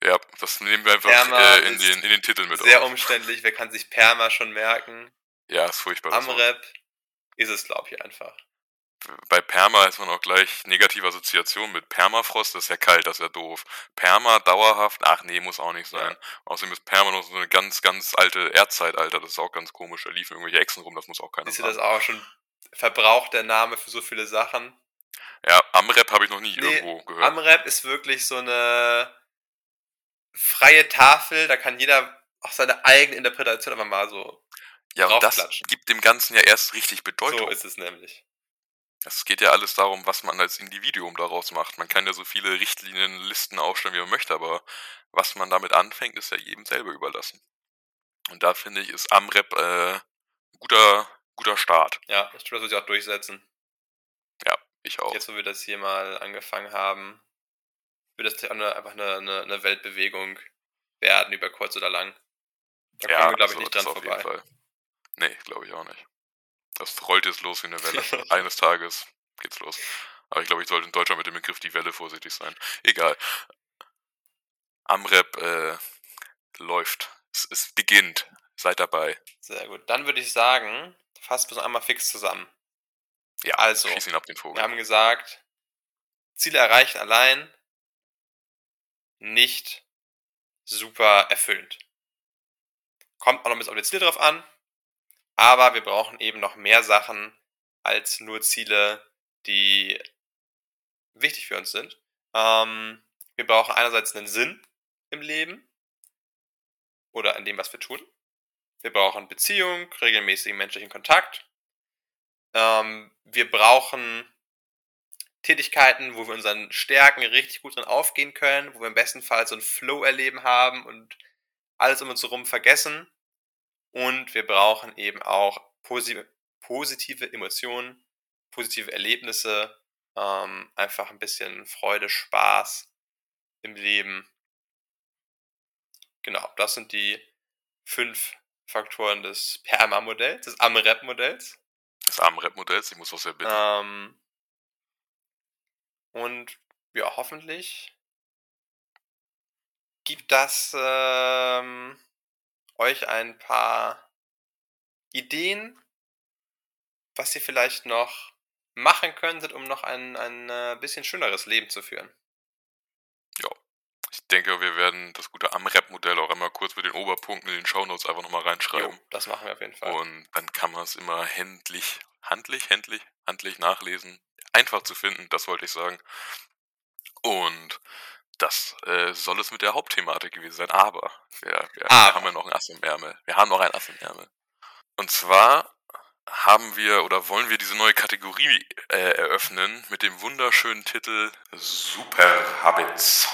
Ja, das nehmen wir einfach äh, in, den, in den Titel mit Sehr auf. umständlich, wer kann sich Perma schon merken? Ja, ist furchtbar. das. Amrep ist es, glaube ich, einfach. Bei Perma ist man auch gleich negative Assoziation mit Permafrost, das ist ja kalt, das ist ja doof. Perma, dauerhaft, ach nee, muss auch nicht sein. Außerdem ist Perma noch so eine ganz, ganz alte Erdzeitalter, das ist auch ganz komisch, da liefen irgendwelche Echsen rum, das muss auch keiner Ist das auch schon verbraucht, der Name für so viele Sachen? Ja, Amrep habe ich noch nie Nee, irgendwo gehört. Amrep ist wirklich so eine freie Tafel, da kann jeder auch seine eigene Interpretation einfach mal so. ja, und das gibt dem Ganzen ja erst richtig Bedeutung. So ist es nämlich. Es geht ja alles darum, was man als Individuum daraus macht. Man kann ja so viele Richtlinien, Listen aufstellen, wie man möchte, aber was man damit anfängt, ist ja jedem selber überlassen. Und da finde ich, ist Amrep äh, ein guter, guter Start. Ja, ich glaube, das wird sich auch durchsetzen. Ich auch. Jetzt, wo wir das hier mal angefangen haben, wird das einfach eine, eine, eine Weltbewegung werden, über kurz oder lang. Da kommen wir, glaube ich, also nicht dran vorbei. Nee, glaube ich auch nicht. Das rollt jetzt los wie eine Welle. Eines Tages geht's los. Aber ich glaube, ich sollte in Deutschland mit dem Begriff die Welle vorsichtig sein. Egal. Amrep äh, läuft. Es, es beginnt. Seid dabei. Sehr gut. Dann würde ich sagen, fassen wir es noch einmal fix zusammen. Ja, Also, schieß ihn ab den Vogel. Wir haben gesagt, Ziele erreichen allein nicht super erfüllend. Kommt auch noch ein bisschen auf die Ziele drauf an, aber wir brauchen eben noch mehr Sachen als nur Ziele, die wichtig für uns sind. Ähm, wir brauchen einerseits einen Sinn im Leben oder in dem, was wir tun. Wir brauchen Beziehung, regelmäßigen menschlichen Kontakt. Ähm, wir brauchen Tätigkeiten, wo wir unseren Stärken richtig gut drin aufgehen können, wo wir im besten Fall so ein Flow-Erleben haben und alles um uns herum vergessen. Und wir brauchen eben auch posi positive Emotionen, positive Erlebnisse, ähm, einfach ein bisschen Freude, Spaß im Leben. Genau, das sind die fünf Faktoren des PERMA-Modells, des AMREP-Modells. des Amrep-Modells. Ich muss auch sehr bitten. Ähm, und ja, hoffentlich gibt das ähm, euch ein paar Ideen, was ihr vielleicht noch machen könntet, um noch ein, ein äh, bisschen schöneres Leben zu führen. Ich denke, wir werden das gute Amrep-Modell auch einmal kurz mit den Oberpunkten in den Shownotes einfach nochmal reinschreiben. Jo, das machen wir auf jeden Fall. Und dann kann man es immer händlich, handlich, händlich, handlich nachlesen. Einfach zu finden, das wollte ich sagen. Und das äh, soll es mit der Hauptthematik gewesen sein. Aber wir, wir Aber. haben ja noch ein Ass im Ärmel. Wir haben noch ein Ass im Ärmel. Und zwar haben wir oder wollen wir diese neue Kategorie äh, eröffnen mit dem wunderschönen Titel Super Habits.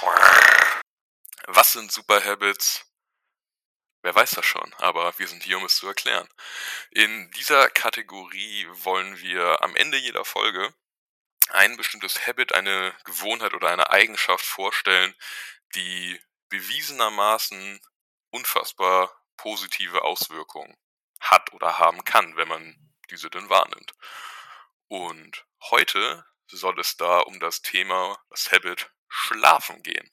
Was sind Super Habits? Wer weiß das schon, aber wir sind hier, um es zu erklären. In dieser Kategorie wollen wir am Ende jeder Folge ein bestimmtes Habit, eine Gewohnheit oder eine Eigenschaft vorstellen, die bewiesenermaßen unfassbar positive Auswirkungen hat oder haben kann, wenn man diese denn wahrnimmt. Und heute soll es da um das Thema, das Habit Schlafen gehen.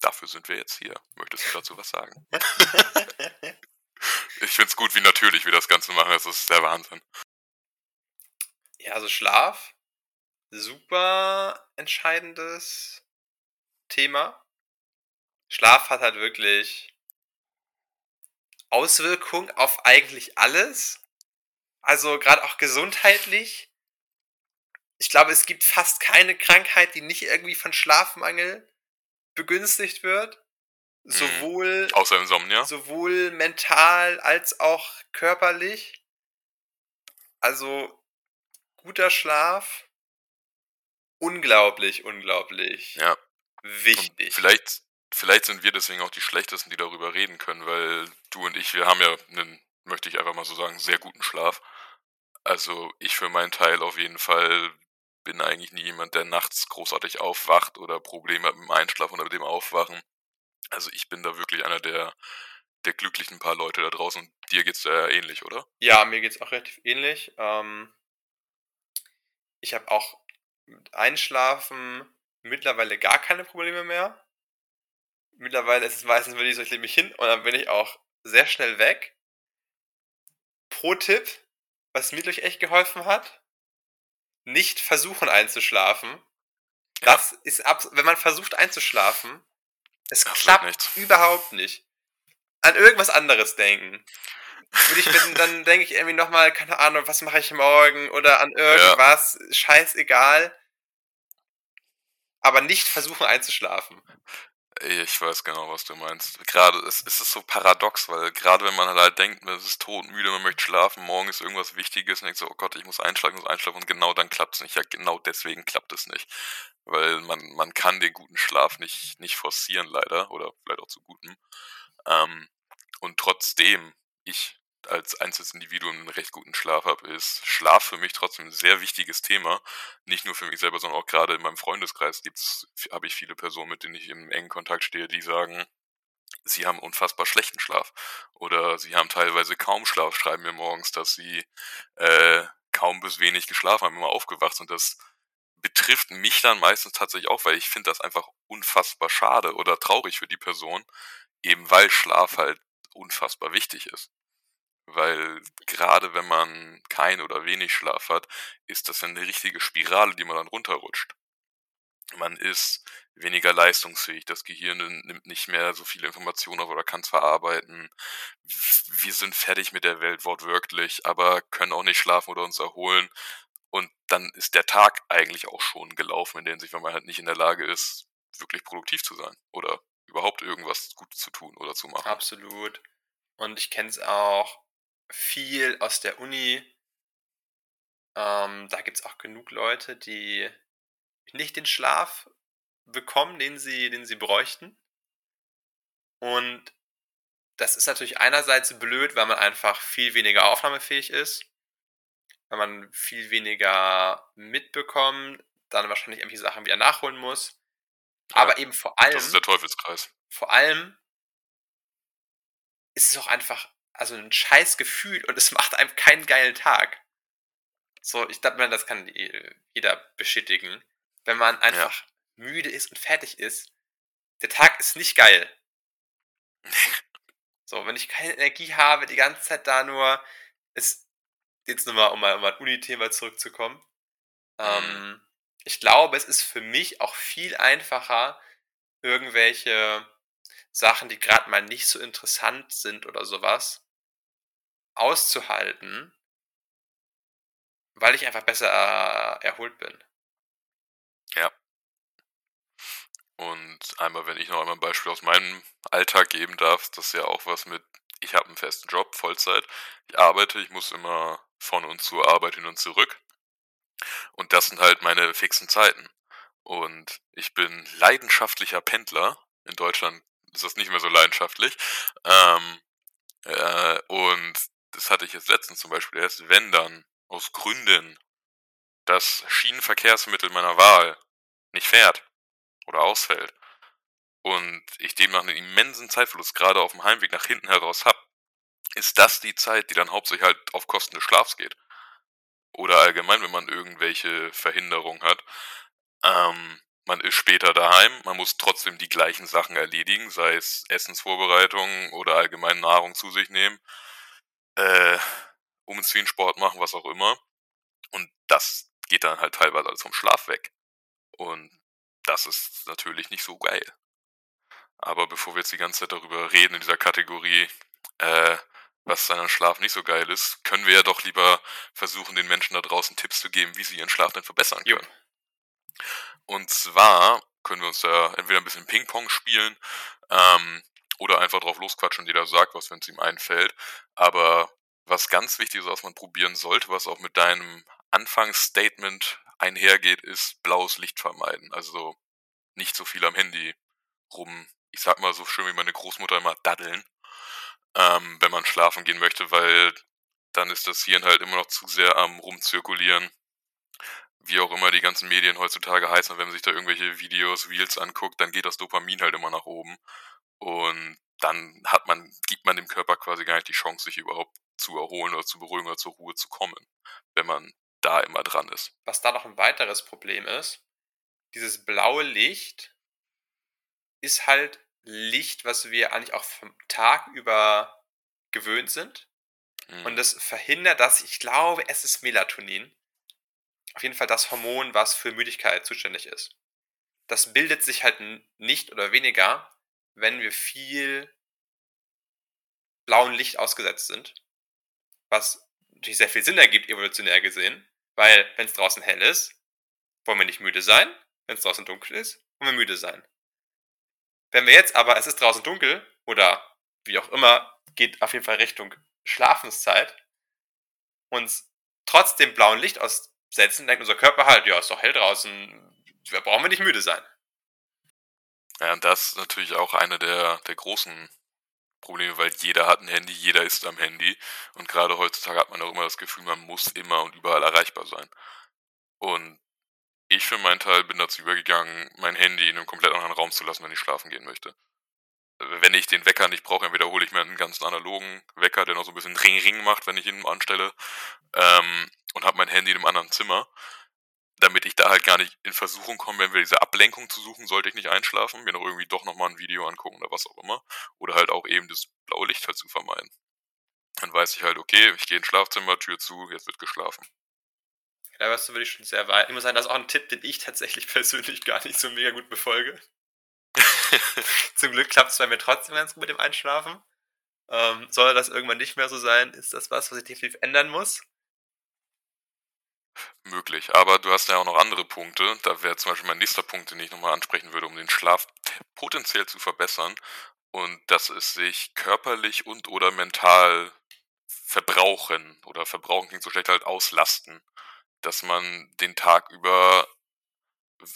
Dafür sind wir jetzt hier. Möchtest du dazu was sagen? Ich find's gut, wie natürlich wir das Ganze machen. Das ist der Wahnsinn. Ja, also Schlaf, super entscheidendes Thema. Schlaf hat halt wirklich Auswirkungen auf eigentlich alles. Also gerade auch gesundheitlich. Ich glaube, es gibt fast keine Krankheit, die nicht irgendwie von Schlafmangel begünstigt wird. Sowohl Außer Insomnia. sowohl mental als auch körperlich. Also guter Schlaf, unglaublich, unglaublich Ja. wichtig. Und vielleicht, vielleicht sind wir deswegen auch die Schlechtesten, die darüber reden können, weil du und ich, wir haben ja einen, möchte ich einfach mal so sagen, sehr guten Schlaf. Also ich für meinen Teil auf jeden Fall bin eigentlich nie jemand, der nachts großartig aufwacht oder Probleme hat mit dem Einschlafen oder mit dem Aufwachen. Also ich bin da wirklich einer, der der glücklichen paar Leute da draußen. Und dir geht's da ja ähnlich, oder? Ja, mir geht's auch relativ ähnlich. Ähm, ich habe auch mit Einschlafen mittlerweile gar keine Probleme mehr. Mittlerweile ist es meistens wirklich so, ich lege mich hin und dann bin ich auch sehr schnell weg. Pro Tipp, was mir durch echt geholfen hat, nicht versuchen einzuschlafen. Das ist ab, wenn man versucht einzuschlafen, es Das klappt nichts. überhaupt nicht. An irgendwas anderes denken. Würde ich, wenn, dann denke ich irgendwie nochmal, keine Ahnung, was mache ich morgen oder an irgendwas, scheißegal. Aber nicht versuchen einzuschlafen. Ich weiß genau, was du meinst. Gerade, es, es ist so paradox, weil gerade wenn man halt denkt, man ist todmüde, man möchte schlafen, morgen ist irgendwas Wichtiges und denkt so, oh Gott, ich muss einschlafen, muss einschlafen und genau dann klappt es nicht. Ja, genau deswegen klappt es nicht. Weil man, man kann den guten Schlaf nicht, nicht forcieren, leider, oder vielleicht auch zu gutem. Ähm, und trotzdem ich als einzelnes Individuum einen recht guten Schlaf habe, ist Schlaf für mich trotzdem ein sehr wichtiges Thema. Nicht nur für mich selber, sondern auch gerade in meinem Freundeskreis gibt's, habe ich viele Personen, mit denen ich im engen Kontakt stehe, die sagen, sie haben unfassbar schlechten Schlaf. Oder sie haben teilweise kaum Schlaf, schreiben mir morgens, dass sie äh, kaum bis wenig geschlafen haben, immer aufgewacht. Und das betrifft mich dann meistens tatsächlich auch, weil ich finde das einfach unfassbar schade oder traurig für die Person, eben weil Schlaf halt unfassbar wichtig ist. Weil gerade wenn man kein oder wenig Schlaf hat, ist das eine richtige Spirale, die man dann runterrutscht. Man ist weniger leistungsfähig, das Gehirn nimmt nicht mehr so viele Informationen auf oder kann es verarbeiten. Wir sind fertig mit der Welt wortwörtlich, aber können auch nicht schlafen oder uns erholen. Und dann ist der Tag eigentlich auch schon gelaufen, in der Hinsicht, wenn man halt nicht in der Lage ist, wirklich produktiv zu sein oder überhaupt irgendwas gut zu tun oder zu machen. Absolut. Und ich kenne es auch viel aus der Uni. Ähm, da gibt es auch genug Leute, die nicht den Schlaf bekommen, den sie, den sie bräuchten. Und das ist natürlich einerseits blöd, weil man einfach viel weniger aufnahmefähig ist, weil man viel weniger mitbekommt, dann wahrscheinlich irgendwelche Sachen wieder nachholen muss. Ja, Aber eben vor allem, Das ist der Teufelskreis. vor allem ist es auch einfach also ein scheiß Gefühl und es macht einem keinen geilen Tag. So, ich glaube, das kann jeder bestätigen. Wenn man einfach müde ist und fertig ist, der Tag ist nicht geil. So, wenn ich keine Energie habe, die ganze Zeit da nur, ist jetzt nochmal, um mal um ein Uni-Thema zurückzukommen. Ähm, ich glaube, es ist für mich auch viel einfacher, irgendwelche Sachen, die gerade mal nicht so interessant sind oder sowas, auszuhalten, weil ich einfach besser äh, erholt bin. Und einmal, wenn ich noch einmal ein Beispiel aus meinem Alltag geben darf, das ist ja auch was mit, ich habe einen festen Job, Vollzeit, ich arbeite, ich muss immer von und zur Arbeit hin und zurück. Und das sind halt meine fixen Zeiten. Und ich bin leidenschaftlicher Pendler. In Deutschland ist das nicht mehr so leidenschaftlich. Ähm, äh, und das hatte ich jetzt letztens zum Beispiel erst, wenn dann aus Gründen das Schienenverkehrsmittel meiner Wahl nicht fährt oder ausfällt und ich demnach einen immensen Zeitverlust gerade auf dem Heimweg nach hinten heraus habe, ist das die Zeit, die dann hauptsächlich halt auf Kosten des Schlafs geht. Oder allgemein, wenn man irgendwelche Verhinderungen hat. Ähm, man ist später daheim, man muss trotzdem die gleichen Sachen erledigen, sei es Essensvorbereitung oder allgemein Nahrung zu sich nehmen, äh, umziehen, Sport machen, was auch immer. Und das geht dann halt teilweise alles vom Schlaf weg. Und das ist natürlich nicht so geil. Aber bevor wir jetzt die ganze Zeit darüber reden in dieser Kategorie, äh, was an Schlaf nicht so geil ist, können wir ja doch lieber versuchen, den Menschen da draußen Tipps zu geben, wie sie ihren Schlaf denn verbessern Jo. können. Und zwar können wir uns da entweder ein bisschen Ping-Pong spielen ähm, oder einfach drauf losquatschen jeder sagt was, wenn es ihm einfällt. Aber was ganz wichtig ist, was man probieren sollte, was auch mit deinem Anfangsstatement einhergeht, ist blaues Licht vermeiden. Also nicht so viel am Handy rum, ich sag mal so schön wie meine Großmutter immer, daddeln, ähm, wenn man schlafen gehen möchte, weil dann ist das Hirn halt immer noch zu sehr am rumzirkulieren. Wie auch immer die ganzen Medien heutzutage heißen, wenn man sich da irgendwelche Videos, Reels anguckt, dann geht das Dopamin halt immer nach oben. Und dann hat man, gibt man dem Körper quasi gar nicht die Chance, sich überhaupt zu erholen oder zu beruhigen oder zur Ruhe zu kommen, wenn man da immer dran ist. Was da noch ein weiteres Problem ist, dieses blaue Licht ist halt Licht, was wir eigentlich auch vom Tag über gewöhnt sind. Mhm. Und das verhindert das, ich glaube, es ist Melatonin. Auf jeden Fall das Hormon, was für Müdigkeit zuständig ist. Das bildet sich halt nicht oder weniger, wenn wir viel blauen Licht ausgesetzt sind. Was natürlich sehr viel Sinn ergibt, evolutionär gesehen. Weil, wenn es draußen hell ist, wollen wir nicht müde sein. Wenn es draußen dunkel ist, wollen wir müde sein. Wenn wir jetzt aber, es ist draußen dunkel, oder wie auch immer, geht auf jeden Fall Richtung Schlafenszeit, uns trotzdem blauen Licht aussetzen, denkt unser Körper halt, ja, ist doch hell draußen, wir brauchen wir nicht müde sein. Ja, und das ist natürlich auch eine der, der großen Probleme, weil jeder hat ein Handy, jeder ist am Handy. Und gerade heutzutage hat man auch immer das Gefühl, man muss immer und überall erreichbar sein. Und ich für meinen Teil bin dazu übergegangen, mein Handy in einem komplett anderen Raum zu lassen, wenn ich schlafen gehen möchte. Wenn ich den Wecker nicht brauche, dann wiederhole ich mir einen ganz analogen Wecker, der noch so ein bisschen Ring-Ring macht, wenn ich ihn anstelle. Ähm, und habe mein Handy in einem anderen Zimmer damit ich da halt gar nicht in Versuchung komme, wenn wir diese Ablenkung zu suchen, sollte ich nicht einschlafen, mir noch irgendwie doch nochmal ein Video angucken oder was auch immer. Oder halt auch eben das blaue Licht halt zu vermeiden. Dann weiß ich halt, okay, ich gehe ins Schlafzimmer, Tür zu, jetzt wird geschlafen. Da warst du wirklich schon sehr weit. Ich muss sagen, das ist auch ein Tipp, den ich tatsächlich persönlich gar nicht so mega gut befolge. Zum Glück klappt es bei mir trotzdem ganz gut mit dem Einschlafen. Ähm, soll das irgendwann nicht mehr so sein, ist das was, was ich definitiv ändern muss möglich. Aber du hast ja auch noch andere Punkte. Da wäre zum Beispiel mein nächster Punkt, den ich nochmal ansprechen würde, um den Schlaf potenziell zu verbessern. Und das ist sich körperlich und oder mental verbrauchen oder verbrauchen klingt so schlecht halt auslasten. Dass man den Tag über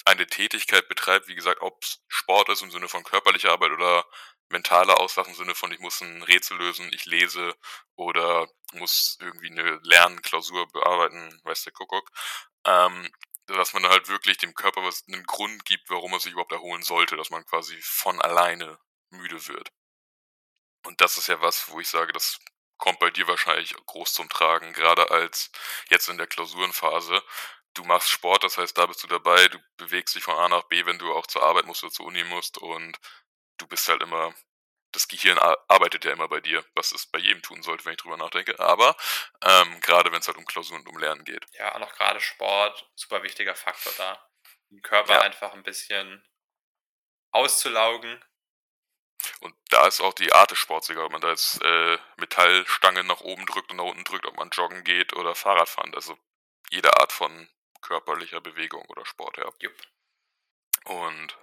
eine Tätigkeit betreibt, wie gesagt, ob es Sport ist im Sinne von körperlicher Arbeit oder mentale Auslachen im Sinne von, ich muss ein Rätsel lösen, ich lese oder muss irgendwie eine Lernklausur bearbeiten, weiß der Kuckuck. Ähm, dass man halt wirklich dem Körper was einen Grund gibt, warum er sich überhaupt erholen sollte, dass man quasi von alleine müde wird. Und das ist ja was, wo ich sage, das kommt bei dir wahrscheinlich groß zum Tragen, gerade als jetzt in der Klausurenphase. Du machst Sport, das heißt, da bist du dabei, du bewegst dich von A nach B, wenn du auch zur Arbeit musst oder zur Uni musst und du bist halt immer, das Gehirn arbeitet ja immer bei dir, was es bei jedem tun sollte, wenn ich drüber nachdenke. Aber ähm, gerade wenn es halt um Klausuren und um Lernen geht. Ja, auch noch gerade Sport, super wichtiger Faktor da. Den Körper ja. einfach ein bisschen auszulaugen. Und da ist auch die Art des Sports, egal ob man da jetzt äh, Metallstangen nach oben drückt und nach unten drückt, ob man joggen geht oder Fahrrad fahren. Also jede Art von körperlicher Bewegung oder Sport, ja. Jupp. Und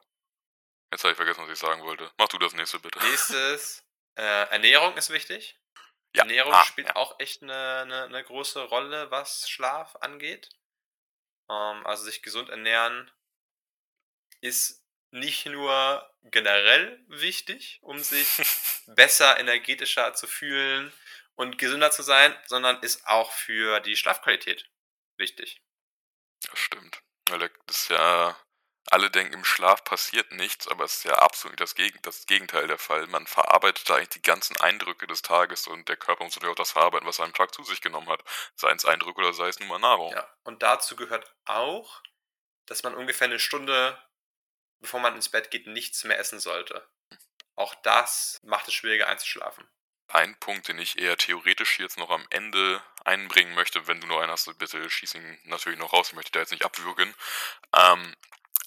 Jetzt habe ich vergessen, was ich sagen wollte. Mach du das nächste bitte. Nächstes, äh, Ernährung ist wichtig. Ja. Ernährung ah, spielt ja. auch echt eine, eine, eine, große Rolle, was Schlaf angeht. Ähm, also sich gesund ernähren ist nicht nur generell wichtig, um sich besser, energetischer zu fühlen und gesünder zu sein, sondern ist auch für die Schlafqualität wichtig. Das stimmt. Weil das ist ja alle denken, im Schlaf passiert nichts, aber es ist ja absolut das, Geg das Gegenteil der Fall. Man verarbeitet da eigentlich die ganzen Eindrücke des Tages und der Körper muss natürlich auch das verarbeiten, was er am Tag zu sich genommen hat. Sei es Eindrücke oder sei es nur mal Nahrung. Ja, und dazu gehört auch, dass man ungefähr eine Stunde, bevor man ins Bett geht, nichts mehr essen sollte. Auch das macht es schwieriger einzuschlafen. Ein Punkt, den ich eher theoretisch jetzt noch am Ende einbringen möchte, wenn du noch einen hast, bitte schieß ihn natürlich noch raus, ich möchte da jetzt nicht abwürgen. Ähm,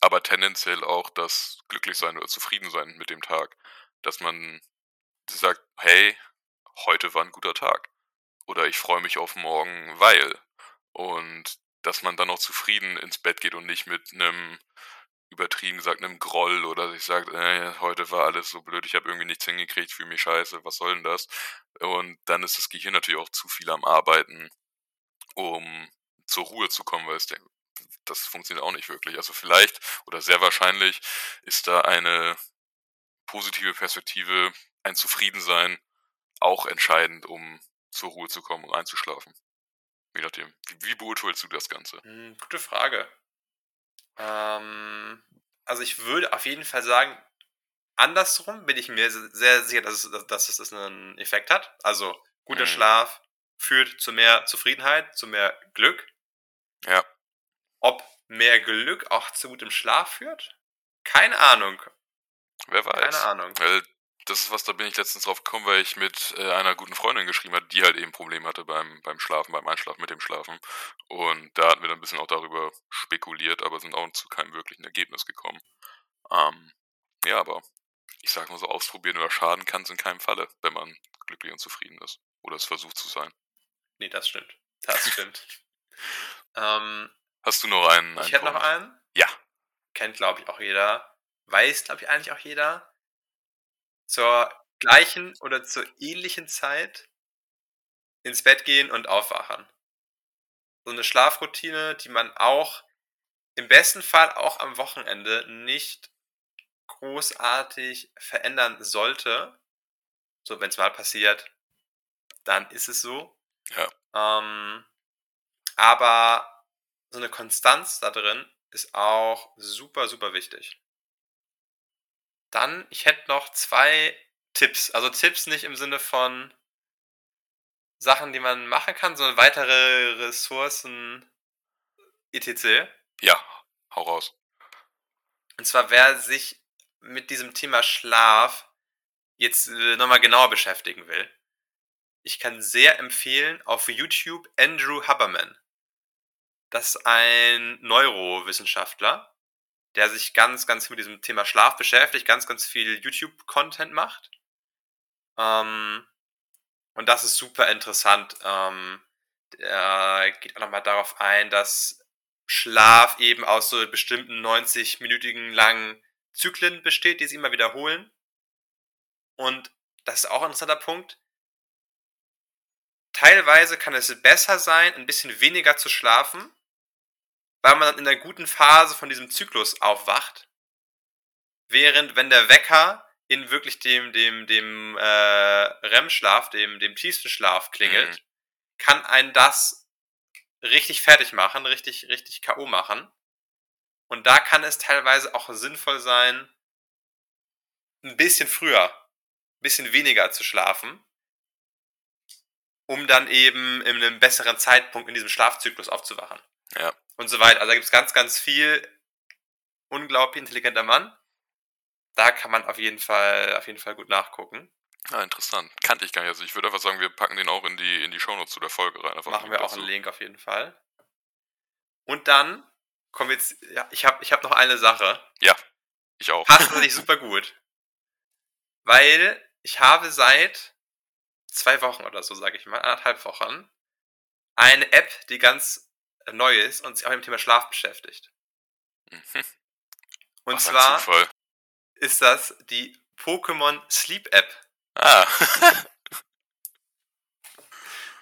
aber tendenziell auch das Glücklichsein oder Zufriedensein mit dem Tag. Dass man sagt, hey, heute war ein guter Tag. Oder ich freue mich auf morgen, weil. Und dass man dann auch zufrieden ins Bett geht und nicht mit einem übertrieben gesagt einem Groll oder sich sagt, äh, heute war alles so blöd, ich habe irgendwie nichts hingekriegt, fühle mich scheiße, was soll denn das? Und dann ist das Gehirn natürlich auch zu viel am Arbeiten, um zur Ruhe zu kommen, weil es das funktioniert auch nicht wirklich. Also vielleicht oder sehr wahrscheinlich ist da eine positive Perspektive, ein Zufriedensein auch entscheidend, um zur Ruhe zu kommen und einzuschlafen. Je nachdem. Wie, wie beurteilst du das Ganze? Hm, gute Frage. Ähm, also ich würde auf jeden Fall sagen, andersrum bin ich mir sehr sicher, dass es, dass es einen Effekt hat. Also guter Mhm. Schlaf führt zu mehr Zufriedenheit, zu mehr Glück. Ja. Ob mehr Glück auch zu gutem Schlaf führt? Keine Ahnung. Wer weiß. Keine Ahnung. Weil das ist was, da bin ich letztens drauf gekommen, weil ich mit äh, einer guten Freundin geschrieben hatte, die halt eben Probleme hatte beim, beim Schlafen, beim Einschlafen, mit dem Schlafen. Und da hatten wir dann ein bisschen auch darüber spekuliert, aber sind auch zu keinem wirklichen Ergebnis gekommen. Ähm, ja, aber ich sag mal so, ausprobieren oder schaden kann es in keinem Falle, wenn man glücklich und zufrieden ist. Oder es versucht zu sein. Nee, das stimmt. Das stimmt. ähm, Hast du noch einen? ich hätte noch einen. Ja. Kennt, glaube ich, auch jeder. Weiß, glaube ich, eigentlich auch jeder. Zur gleichen oder zur ähnlichen Zeit ins Bett gehen und aufwachen. So eine Schlafroutine, die man auch im besten Fall auch am Wochenende nicht großartig verändern sollte. So, wenn es mal passiert, dann ist es so. Ja. Ähm, aber so eine Konstanz da drin ist auch super, super wichtig. Dann, ich hätte noch zwei Tipps. Also Tipps nicht im Sinne von Sachen, die man machen kann, sondern weitere Ressourcen etc. Ja, hau raus. Und zwar, wer sich mit diesem Thema Schlaf jetzt äh, nochmal genauer beschäftigen will. Ich kann sehr empfehlen auf YouTube Andrew Haberman. Das ist ein Neurowissenschaftler, der sich ganz, ganz mit diesem Thema Schlaf beschäftigt, ganz, ganz viel YouTube-Content macht. Ähm, und das ist super interessant. Ähm, der geht auch nochmal darauf ein, dass Schlaf eben aus so bestimmten 90-minütigen langen Zyklen besteht, die sich immer wiederholen. Und das ist auch ein interessanter Punkt. Teilweise kann es besser sein, ein bisschen weniger zu schlafen, weil man dann in einer guten Phase von diesem Zyklus aufwacht. Während wenn der Wecker in wirklich dem, dem, dem äh, REM-Schlaf, dem, dem tiefsten Schlaf klingelt, Mhm. kann einen das richtig fertig machen, richtig, richtig K.O. machen. Und da kann es teilweise auch sinnvoll sein, ein bisschen früher, ein bisschen weniger zu schlafen, um dann eben in einem besseren Zeitpunkt in diesem Schlafzyklus aufzuwachen. Ja. Und so weiter. Also da gibt es ganz, ganz viel unglaublich intelligenter Mann. Da kann man auf jeden Fall, auf jeden Fall gut nachgucken. Ja, interessant. Kannte ich gar nicht. Also ich würde einfach sagen, wir packen den auch in die, in die Shownotes zu der Folge rein. Einfach Machen wir auch dazu. einen Link auf jeden Fall. Und dann kommen wir jetzt, ja, ich habe ich hab noch eine Sache. Ich auch. Passt natürlich super gut. Weil ich habe seit zwei Wochen oder so, sage ich mal, anderthalb Wochen, eine App, die ganz neu ist und sich auch mit dem Thema Schlaf beschäftigt. Mhm. Und Was zwar ist das die Pokémon Sleep App. Ah.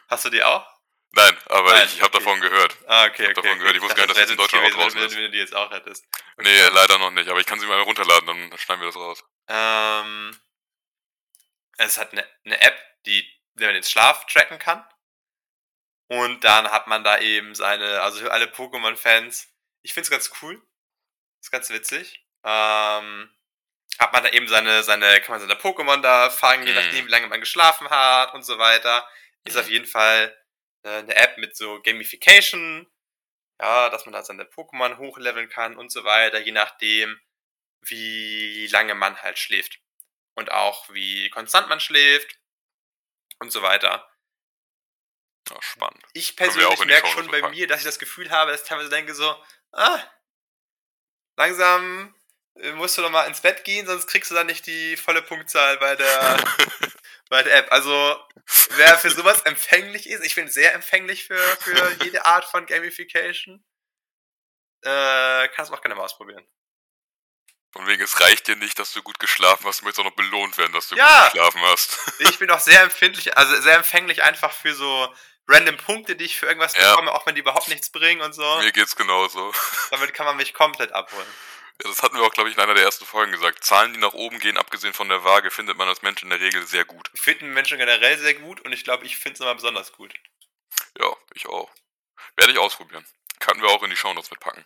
Hast du die auch? Nein, aber Nein, ich, ich habe okay. davon gehört. Ah, okay, Ich hab davon gehört. Ich wusste gar nicht, dass das in Deutschland auch draußen wenn, ist. wenn du die jetzt auch hättest. Nee, leider noch nicht. Aber ich kann sie mal runterladen, dann schneiden wir das raus. Ähm, es hat eine, eine App, die die man den Schlaf tracken kann. Und dann hat man da eben seine, also für alle Pokémon-Fans, ich finde es ganz cool. Ist ganz witzig. Ähm, hat man da eben seine, seine, kann man seine Pokémon da fangen, je Mhm. nachdem, wie lange man geschlafen hat und so weiter. Ist auf jeden Fall äh, eine App mit so Gamification, ja, dass man da seine Pokémon hochleveln kann und so weiter, je nachdem, wie lange man halt schläft. Und auch wie konstant man schläft und so weiter. Ja, spannend. Ich persönlich merke schon bei mir, dass ich das Gefühl habe, dass ich teilweise denke so, ah, langsam äh, musst du doch mal ins Bett gehen, sonst kriegst du dann nicht die volle Punktzahl bei der, bei der App. Also, wer für sowas empfänglich ist, ich bin sehr empfänglich für, für jede Art von Gamification, äh, kannst du auch gerne mal ausprobieren. Von wegen, es reicht dir nicht, dass du gut geschlafen hast, du möchtest auch noch belohnt werden, dass du Ja. gut geschlafen hast. Ich bin auch sehr empfindlich, also sehr empfänglich einfach für so random Punkte, die ich für irgendwas Ja. bekomme, auch wenn die überhaupt nichts bringen und so. Mir geht's genauso. Damit kann man mich komplett abholen. Ja, das hatten wir auch, glaube ich, in einer der ersten Folgen gesagt. Zahlen, die nach oben gehen, abgesehen von der Waage, findet man als Mensch in der Regel sehr gut. Finden Menschen generell sehr gut und ich glaube, ich finde es immer besonders gut. Ja, ich auch. Werde ich ausprobieren. Können wir auch in die Shownotes mitpacken.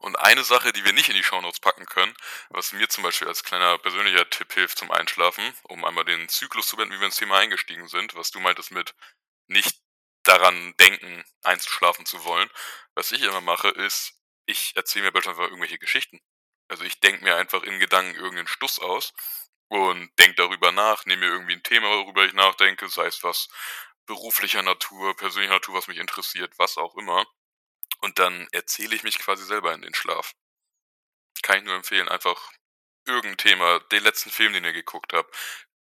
Und eine Sache, die wir nicht in die Shownotes packen können, was mir zum Beispiel als kleiner persönlicher Tipp hilft zum Einschlafen, um einmal den Zyklus zu wenden, wie wir ins Thema eingestiegen sind, was du meintest mit nicht daran denken, einzuschlafen zu wollen. Was ich immer mache, ist, ich erzähle mir beispielsweise irgendwelche Geschichten. Also ich denke mir einfach in Gedanken irgendeinen Stuss aus und denke darüber nach, nehme mir irgendwie ein Thema, worüber ich nachdenke, sei es was beruflicher Natur, persönlicher Natur, was mich interessiert, was auch immer. Und dann erzähle ich mich quasi selber in den Schlaf. Kann ich nur empfehlen, einfach irgendein Thema, den letzten Film, den ihr geguckt habt.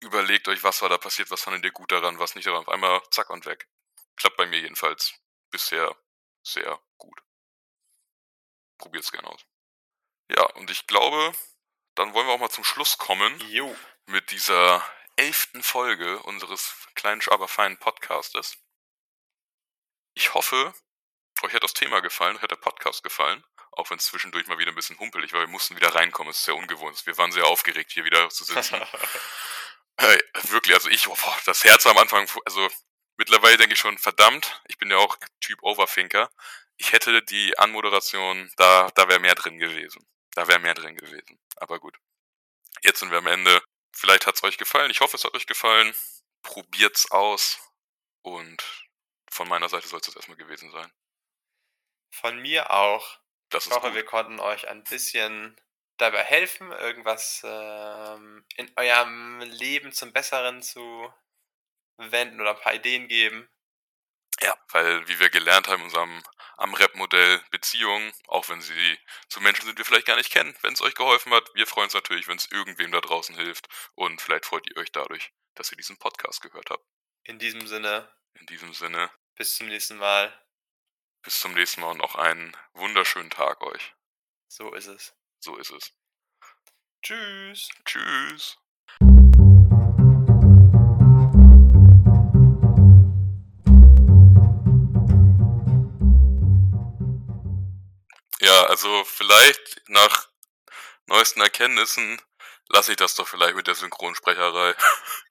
Überlegt euch, was war da passiert, was fandet ihr gut daran, was nicht daran. Auf einmal zack und weg. Klappt bei mir jedenfalls bisher sehr gut. Probiert's gerne aus. Ja, und ich glaube, dann wollen wir auch mal zum Schluss kommen. Jo. Mit dieser elften Folge unseres kleinen, aber feinen Podcastes. Ich hoffe, euch hat das Thema gefallen, euch hat der Podcast gefallen. Auch wenn es zwischendurch mal wieder ein bisschen humpelig war. Wir mussten wieder reinkommen. Es ist sehr ungewohnt. Wir waren sehr aufgeregt, hier wieder zu sitzen. hey, wirklich, also ich, oh, das Herz am Anfang, also mittlerweile denke ich schon, verdammt, ich bin ja auch Typ Overthinker. Ich hätte die Anmoderation, da, da wäre mehr drin gewesen. Da wäre mehr drin gewesen. Aber gut. Jetzt sind wir am Ende. Vielleicht hat es euch gefallen. Ich hoffe, es hat euch gefallen. Probiert's aus. Und von meiner Seite soll es das erstmal gewesen sein. Von mir auch. Das Ich hoffe, gut. wir konnten euch ein bisschen dabei helfen, irgendwas ähm, in eurem Leben zum Besseren zu wenden oder ein paar Ideen geben. Ja, weil wie wir gelernt haben in unserem Am-Rap-Modell Beziehungen, auch wenn sie zu Menschen sind, die wir vielleicht gar nicht kennen, wenn es euch geholfen hat, wir freuen uns natürlich, wenn es irgendwem da draußen hilft und vielleicht freut ihr euch dadurch, dass ihr diesen Podcast gehört habt. In diesem Sinne, In diesem Sinne, bis zum nächsten Mal. bis zum nächsten Mal und noch einen wunderschönen Tag euch. So ist es. So ist es. Tschüss. Tschüss. Ja, also vielleicht nach neuesten Erkenntnissen lasse ich das doch vielleicht mit der Synchronsprecherei.